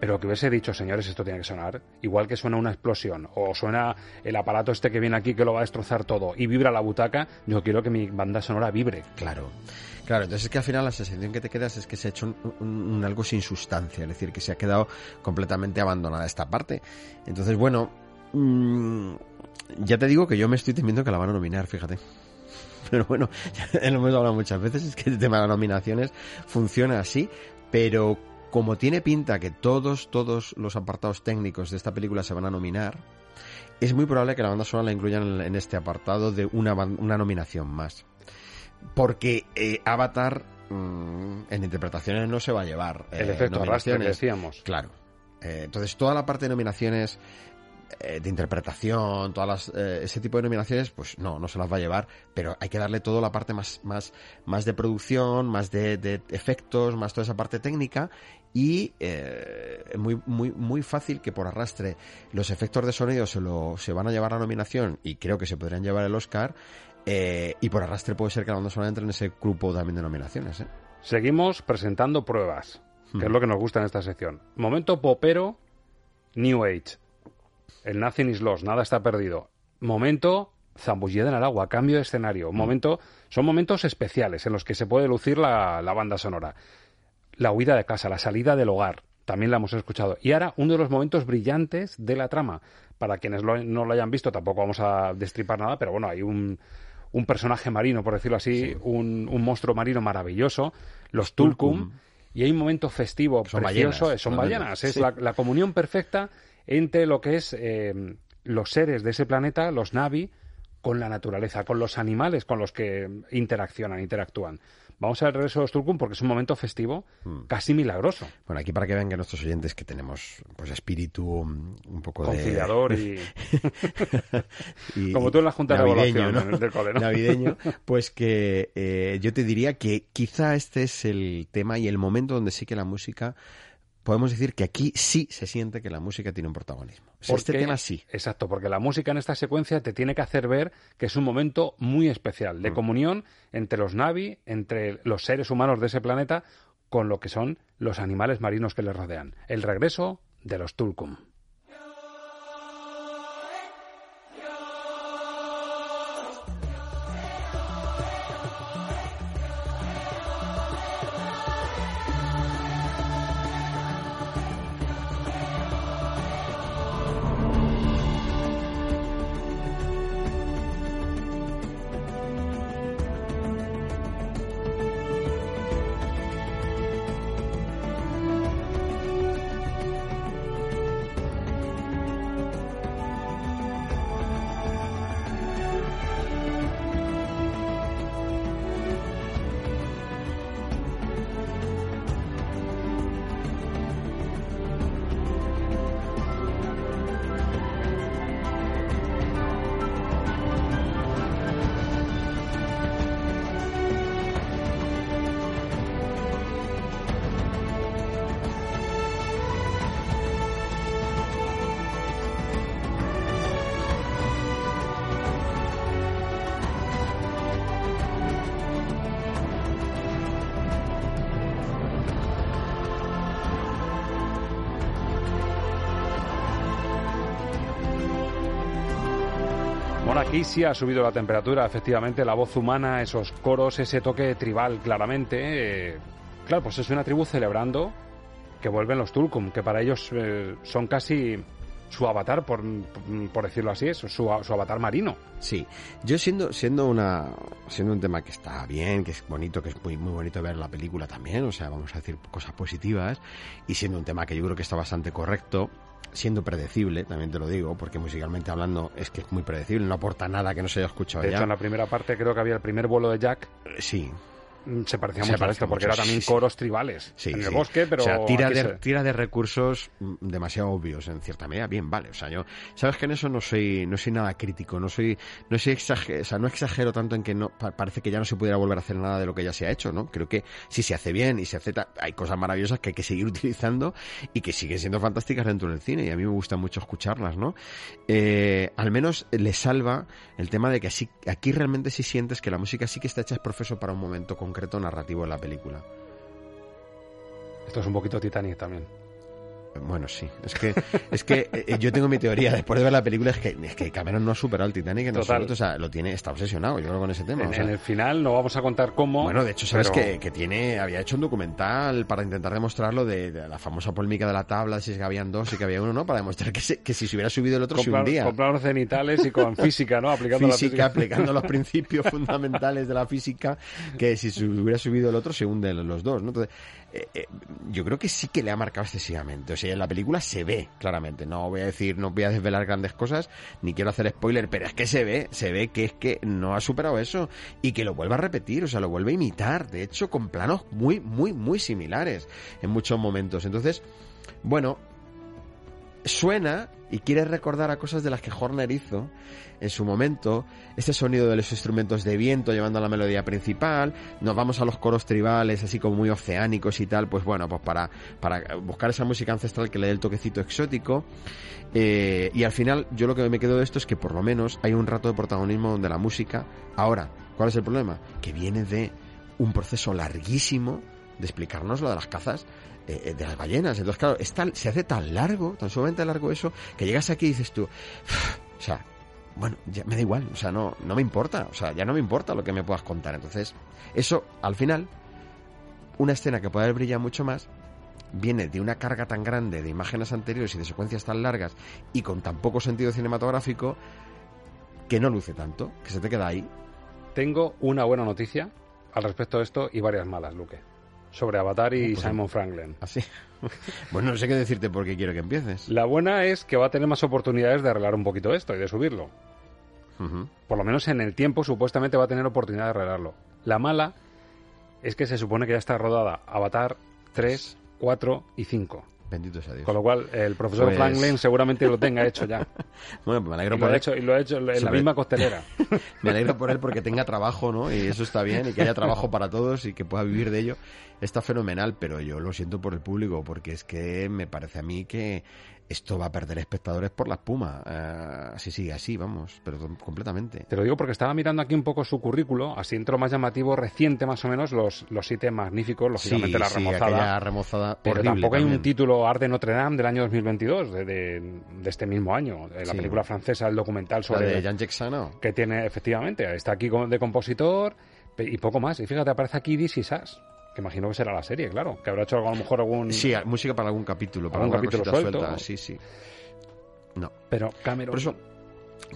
pero que hubiese dicho, señores, esto tiene que sonar, igual que suena una explosión, o suena el aparato este que viene aquí que lo va a destrozar todo, y vibra la butaca, yo quiero que mi banda sonora vibre. Claro. Claro, entonces es que al final la sensación que te quedas es que se ha hecho un, algo sin sustancia, es decir, que se ha quedado completamente abandonada esta parte. Entonces, bueno, mm, ya te digo que yo me estoy temiendo que la van a nominar, fíjate. Pero bueno, ya lo hemos hablado muchas veces, es que el tema de las nominaciones funciona así, pero como tiene pinta que todos, todos los apartados técnicos de esta película se van a nominar, es muy probable que la banda sonora la incluyan en, este apartado de una, una nominación más. Porque eh, Avatar mm, en interpretaciones no se va a llevar. El eh, efecto arrastre que decíamos. Claro. Eh, entonces, toda la parte de nominaciones de interpretación, todas las, eh, ese tipo de nominaciones, pues no, no se las va a llevar, pero hay que darle toda la parte más, más, más de producción, más de, de efectos, más toda esa parte técnica y eh, muy, muy, muy fácil que por arrastre los efectos de sonido se, lo, se van a llevar a nominación y creo que se podrían llevar el Oscar eh, y por arrastre puede ser que la banda sonora entre en ese grupo también de nominaciones. ¿eh? Seguimos presentando pruebas, que Hmm. es lo que nos gusta en esta sección. Momento popero, New Age. El Nothing is Lost, nada está perdido. Momento zambullida en el agua, cambio de escenario. Momento, son momentos especiales en los que se puede lucir la, la banda sonora. La huida de casa, la salida del hogar, también la hemos escuchado. Y ahora, uno de los momentos brillantes de la trama. Para quienes lo- no lo hayan visto, tampoco vamos a destripar nada, pero bueno, hay un, un personaje marino, por decirlo así, un, un monstruo marino maravilloso, los Tulkum, y hay un momento festivo Son precioso, ballenas, son realmente. ballenas, es Sí. la, la comunión perfecta entre lo que es eh, los seres de ese planeta, los Navi, con la naturaleza, con los animales con los que interaccionan, interactúan. Vamos al regreso de los porque es un momento festivo Hmm. casi milagroso. Bueno, aquí para que vean que nuestros oyentes que tenemos pues espíritu mm, un poco de... Conciliador y- y- Como tú en la Junta de navideño, Evaluación ¿no? del cole, ¿no? Navideño, pues que eh, yo te diría que quizá este es el tema y el momento donde sí que la música podemos decir que aquí sí se siente que la música tiene un protagonismo. Este Porque- tema sí. Exacto, porque la música en esta secuencia te tiene que hacer ver que es un momento muy especial Mm. de comunión entre los Navi, entre los seres humanos de ese planeta, con lo que son los animales marinos que les rodean. El regreso de los Tulkum. Aquí sí ha subido la temperatura, efectivamente, la voz humana, esos coros, ese toque tribal, claramente. eh, claro, pues es una tribu celebrando que vuelven los Tulkum, que para ellos eh, son casi su avatar, por, por decirlo así, es su, su avatar marino. Sí, yo siendo siendo una siendo un tema que está bien, que es bonito, que es muy muy bonito ver la película también, o sea, vamos a decir cosas positivas y siendo un tema que yo creo que está bastante correcto, siendo predecible, también te lo digo, porque musicalmente hablando es que es muy predecible, no aporta nada que no se haya escuchado De ya. hecho, en la primera parte creo que había el primer vuelo de Jack. Sí. Se parecía Se mucho a esto, porque era también coros tribales Sí, en el sí. bosque, pero O sea, tira de, se- tira de recursos mm, demasiado obvios, en cierta medida. Bien, vale. O sea, yo, sabes que en eso no soy, no soy nada crítico, no soy, no soy o sea, no exagero tanto en que no, pa- parece que ya no se pudiera volver a hacer nada de lo que ya se ha hecho, ¿no? Creo que si se hace bien y se acepta, hay cosas maravillosas que hay que seguir utilizando y que siguen siendo fantásticas dentro del cine y a mí me gusta mucho escucharlas, ¿no? Eh, al menos le salva el tema de que así, aquí realmente sí sientes que la música sí que está hecha es profeso para un momento concreto concreto narrativo en la película. Esto es un poquito Titanic también. Bueno, sí. Es que, es que eh, yo tengo mi teoría después de ver la película es que, es que Cameron no ha superado el Titanic en Total. absoluto. O sea, lo tiene, está obsesionado, yo creo, con ese tema. En, o sea, en el final no vamos a contar cómo. Bueno, de hecho, sabes pero- que, que tiene, había hecho un documental para intentar demostrarlo de, de la famosa polémica de la tabla, si es que habían dos y que había uno, ¿no? Para demostrar que, se- que si se hubiera subido el otro se comprar, hundía. comprar los cenitales y con física, ¿no? Aplicando física, la física. aplicando los principios fundamentales de la física, que si se hubiera subido el otro se hunden los dos, ¿no? Entonces, eh, eh, yo creo que sí que le ha marcado excesivamente. O sea, en la película se ve claramente. No voy a decir, no voy a desvelar grandes cosas, ni quiero hacer spoiler, pero es que se ve, se ve que es que no ha superado eso y que lo vuelve a repetir, o sea, lo vuelve a imitar. De hecho, con planos muy, muy, muy similares en muchos momentos. Entonces, bueno, suena y quiere recordar a cosas de las que Horner hizo en su momento, este sonido de los instrumentos de viento llevando a la melodía principal, nos vamos a los coros tribales así como muy oceánicos y tal, pues bueno, pues para, para buscar esa música ancestral que le dé el toquecito exótico Eh, y al final yo lo que me quedo de esto es que por lo menos hay un rato de protagonismo donde la música, ahora, ¿cuál es el problema? Que viene de un proceso larguísimo de explicarnos lo de las cazas eh, eh, de las ballenas. Entonces, claro, es tan- se hace tan largo, tan sumamente largo eso, que llegas aquí y dices tú, o sea, bueno, ya me da igual, o sea, no, no me importa, o sea, ya no me importa lo que me puedas contar. Entonces, eso, al final, una escena que puede haber brillado mucho más, viene de una carga tan grande de imágenes anteriores y de secuencias tan largas y con tan poco sentido cinematográfico que no luce tanto, que se te queda ahí. Tengo una buena noticia al respecto de esto y varias malas, Luque. Sobre Avatar y Pues, Simon Franklin. Así. bueno, no sé qué decirte porque quiero que empieces. La buena es que va a tener más oportunidades de arreglar un poquito esto y de subirlo. Por lo menos en el tiempo supuestamente va a tener oportunidad de arreglarlo. La mala es que se supone que ya está rodada Avatar 3, 4 y 5. Bendito sea Dios. Con lo cual el profesor Pues- Franklin seguramente lo tenga hecho ya. Bueno, pues me alegro y, por él. hecho, y lo ha hecho en la misma costelera. Me alegro por él porque tenga trabajo, ¿no? Y eso está bien, y que haya trabajo para todos y que pueda vivir de ello. Está fenomenal, pero yo lo siento por el público, porque es que me parece a mí que esto va a perder espectadores por la espuma. Eh, así sigue así, vamos, pero completamente. Te lo digo porque estaba mirando aquí un poco su currículo, así entro más llamativo, reciente más o menos, los, los siete magníficos, lógicamente Sí, la sí, remozada. aquella remozada pero tampoco hay también. un título Art de Notre Dame del año 2022, de, de, de este mismo año. de La Sí. película francesa, el documental La sobre... de Jean-Jacques Sano. que tiene, efectivamente, está aquí de compositor y poco más. Y fíjate, aparece aquí Is Us, que imagino que será la serie, claro, que habrá hecho a lo mejor algún... Sí, música para algún capítulo, para Algún capítulo suelto. suelta. Sí, sí. No. Pero Cameron... Por eso,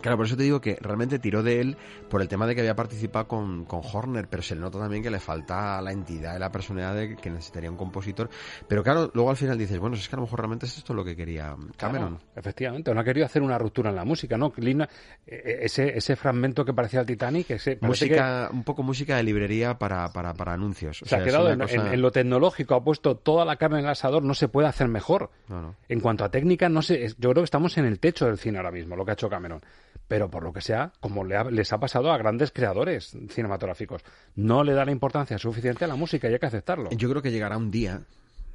claro, por eso te digo que realmente tiró de él por el tema de que había participado con, con Horner, pero se le nota también que le falta la entidad y la personalidad de que necesitaría un compositor. Pero claro, luego al final dices, bueno, es que a lo mejor realmente es esto lo que quería Cameron. Claro, efectivamente, no ha querido hacer una ruptura en la música, ¿no? Lina- eh, ese, ese fragmento que parecía el Titanic, ese, Música, un poco música de librería para, para, para anuncios. O se ha sea, es quedado en, cosa- en- en lo tecnológico, ha puesto toda la carne en el asador, no se puede hacer mejor. No, no. En cuanto a técnica, no sé, yo creo que estamos en el techo del cine ahora mismo, lo que ha hecho Cameron. Pero por lo que sea, como le ha- les ha pasado a grandes creadores cinematográficos, no le da la importancia suficiente a la música y hay que aceptarlo. Yo creo que llegará un día,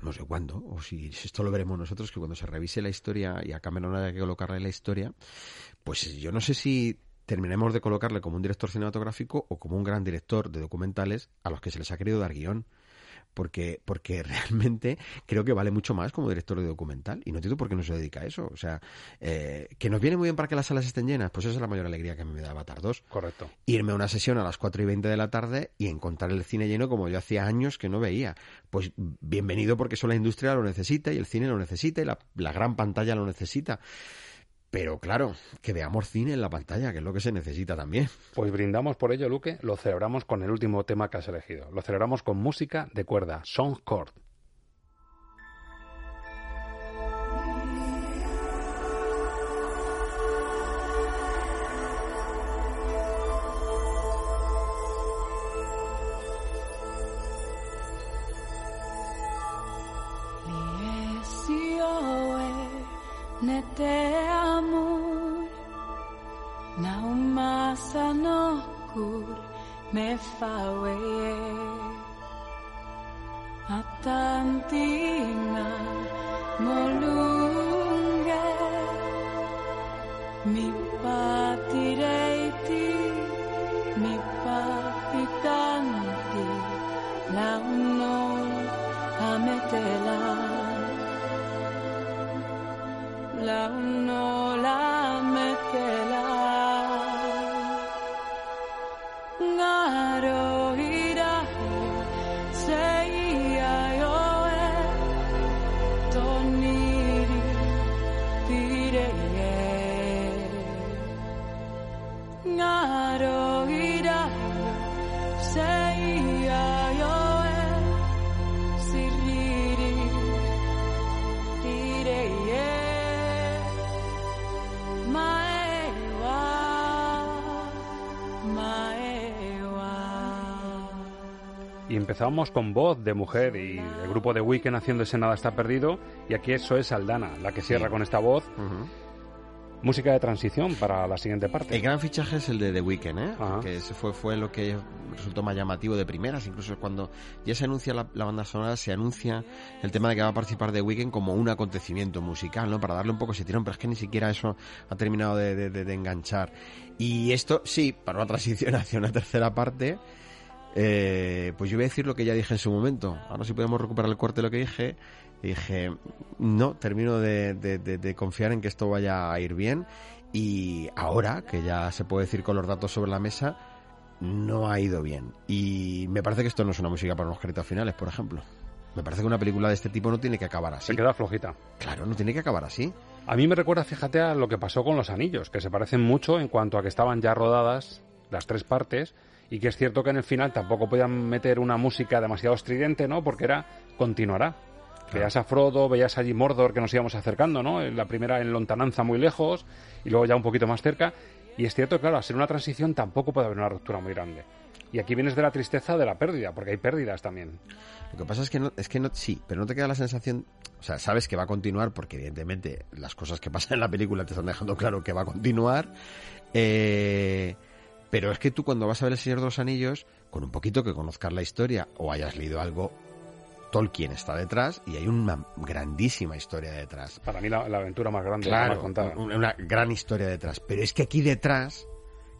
no sé cuándo, o si, esto lo veremos nosotros, que cuando se revise la historia y a Cameron haya que colocarle la historia, pues yo no sé si terminemos de colocarle como un director cinematográfico o como un gran director de documentales a los que se les ha querido dar guion. Porque, porque realmente creo que vale mucho más como director de documental y no entiendo por qué no se dedica a eso. O sea, eh, que nos viene muy bien para que las salas estén llenas, pues esa es la mayor alegría que a mí me da Avatar 2 Correcto. irme a una sesión a las 4 y 20 de la tarde y encontrar el cine lleno como yo hacía años que no veía. Pues bienvenido porque eso la industria lo necesita y el cine lo necesita y la, la gran pantalla lo necesita. Pero claro, que veamos cine en la pantalla, que es lo que se necesita también. Pues brindamos por ello, Luque, lo celebramos con el último tema que has elegido. Lo celebramos con música de cuerda, song chord. Ne te amor Naumasa no kur me fawe Atantina molunge Mi la no la metela. Naro. Y empezamos con voz de mujer y el grupo de Weekend haciendo ese Nada está perdido. Y aquí eso es Aldana, la que cierra Sí. con esta voz. Música de transición para la siguiente parte. El gran fichaje es el de The Weeknd, ¿eh? Que ese fue, fue lo que resultó más llamativo de primeras. Incluso cuando ya se anuncia la, la banda sonora, se anuncia el tema de que va a participar The Weeknd como un acontecimiento musical, ¿no? Para darle un poco ese tirón, pero es que ni siquiera eso ha terminado de, de- de- de enganchar. Y esto, sí, para una transición hacia una tercera parte, eh, pues yo voy a decir lo que ya dije en su momento. Ahora si podemos recuperar el corte de lo que dije. Dije, no, termino de, de- de- de confiar en que esto vaya a ir bien. Y ahora, que ya se puede decir con los datos sobre la mesa, no ha ido bien. Y me parece que esto no es una música para unos créditos finales, por ejemplo. Me parece que una película de este tipo no tiene que acabar así. Se queda flojita. Claro, no tiene que acabar así. A mí me recuerda, fíjate, a lo que pasó con los anillos, que se parecen mucho en cuanto a que estaban ya rodadas las tres partes y que es cierto que en el final tampoco podían meter una música demasiado estridente, ¿no? Porque era continuará. Veías a Frodo, veías allí Mordor que nos íbamos acercando, ¿no? En la primera en lontananza muy lejos y luego ya un poquito más cerca. Y es cierto, claro, al ser una transición tampoco puede haber una ruptura muy grande. Y aquí vienes de la tristeza de la pérdida, porque hay pérdidas también. Lo que pasa es que no, es que no, sí, pero no te queda la sensación, o sea, sabes que va a continuar porque evidentemente las cosas que pasan en la película te están dejando claro que va a continuar. Eh, pero es que tú cuando vas a ver El Señor de los Anillos, con un poquito que conozcas la historia o hayas leído algo, Tolkien está detrás y hay una grandísima historia detrás. Para mí la, la aventura más grande la Claro, más contada. una, una gran historia detrás. Pero es que aquí detrás,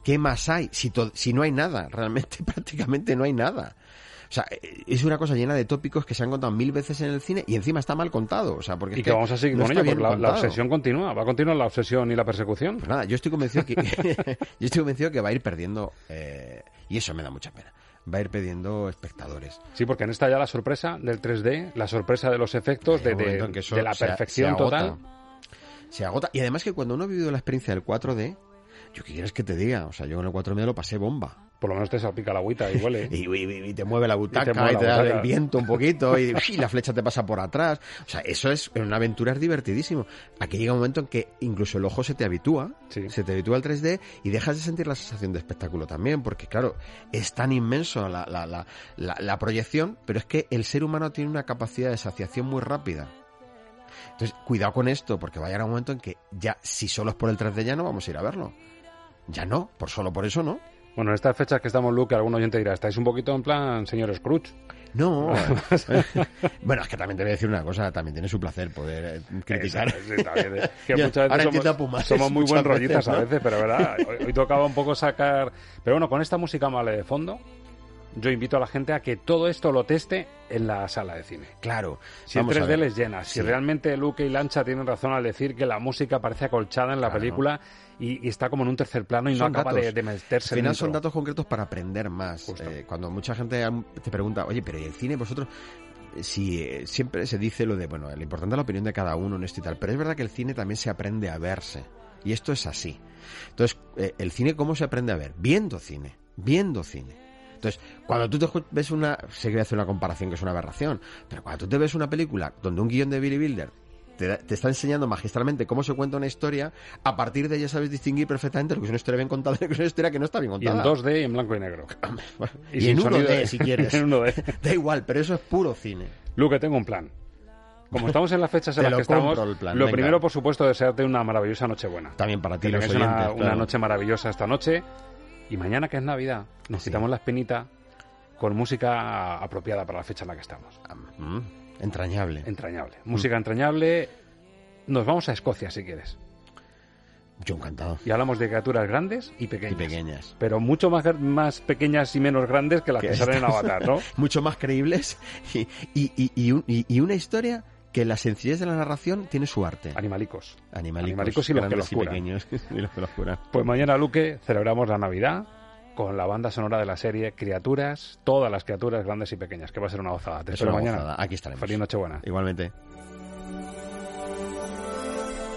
¿qué más hay? Si, to- si no hay nada, realmente prácticamente no hay nada. O sea, eh, es una cosa llena de tópicos que se han contado mil veces en el cine y encima está mal contado. O sea, porque es Y que vamos a seguir no con ello, porque la, obsesión continúa. Va a continuar la obsesión y la persecución. Pues nada, yo estoy convencido que yo estoy convencido que va a ir perdiendo eh, y eso me da mucha pena. Va a ir perdiendo espectadores. Sí, porque en esta ya la sorpresa del 3D, la sorpresa de los efectos, de, de- que la perfección se total. Se agota. Y además que cuando uno ha vivido la experiencia del 4D, yo qué quieres que te diga, o sea, yo con el 4D lo pasé bomba. Por lo menos te salpica la agüita y huele. Y, y- y te mueve la butaca, y te, da el viento un poquito, y, la flecha te pasa por atrás. O sea, eso es, en una aventura es divertidísimo. Aquí llega un momento en que incluso el ojo se te habitúa, se te habitúa al 3D y dejas de sentir la sensación de espectáculo también, porque claro, es tan inmenso la, la, la, la, la proyección, pero es que el ser humano tiene una capacidad de saciación muy rápida. Entonces, cuidado con esto, porque va a llegar un momento en que ya, si solo es por el 3D, ya no vamos a ir a verlo. Ya no, por solo por eso no. Bueno, en estas fechas que estamos, Luke, algún oyente dirá, estáis un poquito en plan señor Scrooge. No. bueno, es que también te voy a decir una cosa, también tiene su placer poder eh, criticar. Eso, sí, también, eh, que Ya, muchas veces ahora somos, Pumares somos muy buen rollitas veces, ¿no? a veces, pero verdad, hoy, hoy tocaba un poco sacar... Pero bueno, con esta música mala de fondo, yo invito a la gente a que todo esto lo teste en la sala de cine. Claro. Si el vamos a 3D ver. les llena, si Sí. realmente Luke y Lancha tienen razón al decir que la música parece acolchada en la Claro. película y, y está como en un tercer plano y no acaba de, datos. de meterse Al final dentro. son datos concretos para aprender más. Eh, cuando mucha gente te pregunta, oye, pero ¿y el cine vosotros? Eh, Sí, eh, siempre se dice lo de, bueno, lo importante es la opinión de cada uno en esto y tal, pero es verdad que el cine también se aprende a verse. Y esto es así. Entonces, eh, ¿el cine cómo se aprende a ver? Viendo cine, viendo cine. Entonces, cuando tú te ves una... Sé que voy a hacer una comparación que es una aberración, pero cuando tú te ves una película donde un guion de Billy Wilder te, da- te está enseñando magistralmente cómo se cuenta una historia, a partir de ella sabes distinguir perfectamente lo que es una historia bien contada y lo que es una historia que no está bien Y en contada. 2D y en blanco y negro. Y, sin en sonido 1D, si quieres. en 1D. Da igual, pero eso es puro cine. Luke, tengo un plan. Como estamos en las fechas en las que estamos, plan, lo venga. primero, por supuesto, desearte una maravillosa Nochebuena. También para ti, Que los una, oyentes, una noche maravillosa esta noche. Y mañana, que es Navidad, nos quitamos la espinita con música apropiada para la fecha en la que estamos. Mm, entrañable. Entrañable. Música entrañable. Nos vamos a Escocia, si quieres. Yo encantado. Y hablamos de criaturas grandes y pequeñas. Y pequeñas. Pero mucho más, más pequeñas y menos grandes que las que, salen en Avatar, ¿no? Mucho más creíbles y, y, y- y una historia que la sencillez de la narración tiene su arte. Animalicos. Animalicos, Animalicos y los que los y curan. pequeños. y los que los curan. Pues mañana, Luque, celebramos la Navidad con la banda sonora de la serie Criaturas, todas las criaturas grandes y pequeñas, que va a ser una gozada. Te Es espero una mañana. gozada. Aquí estaremos. Feliz Nochebuena. Igualmente.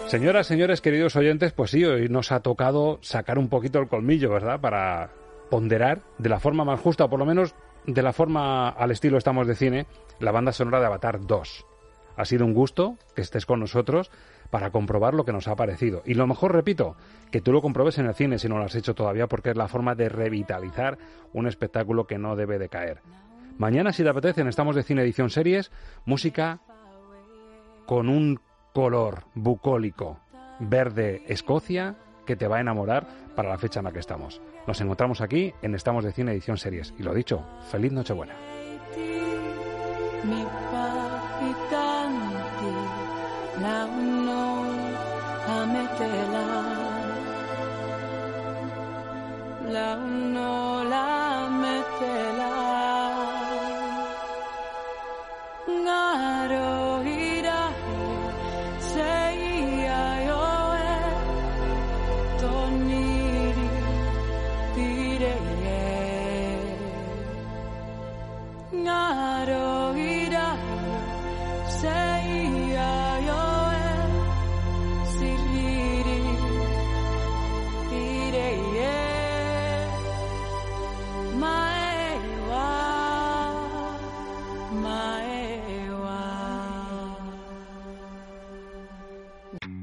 Señoras, señores, queridos oyentes, pues sí, hoy nos ha tocado sacar un poquito el colmillo, ¿verdad? Para ponderar de la forma más justa, o por lo menos de la forma al estilo estamos de cine, la banda sonora de Avatar 2. Ha sido un gusto que estés con nosotros para comprobar lo que nos ha parecido. Y lo mejor, repito, que tú lo compruebes en el cine si no lo has hecho todavía, porque es la forma de revitalizar un espectáculo que no debe de caer. Mañana, si te apetece, en Estamos de Cine Edición Series, música con un color bucólico verde Escocia que te va a enamorar para la fecha en la que estamos. Nos encontramos aquí en Estamos de Cine Edición Series. Y lo dicho, feliz Nochebuena. L'auno a metela. L'auno la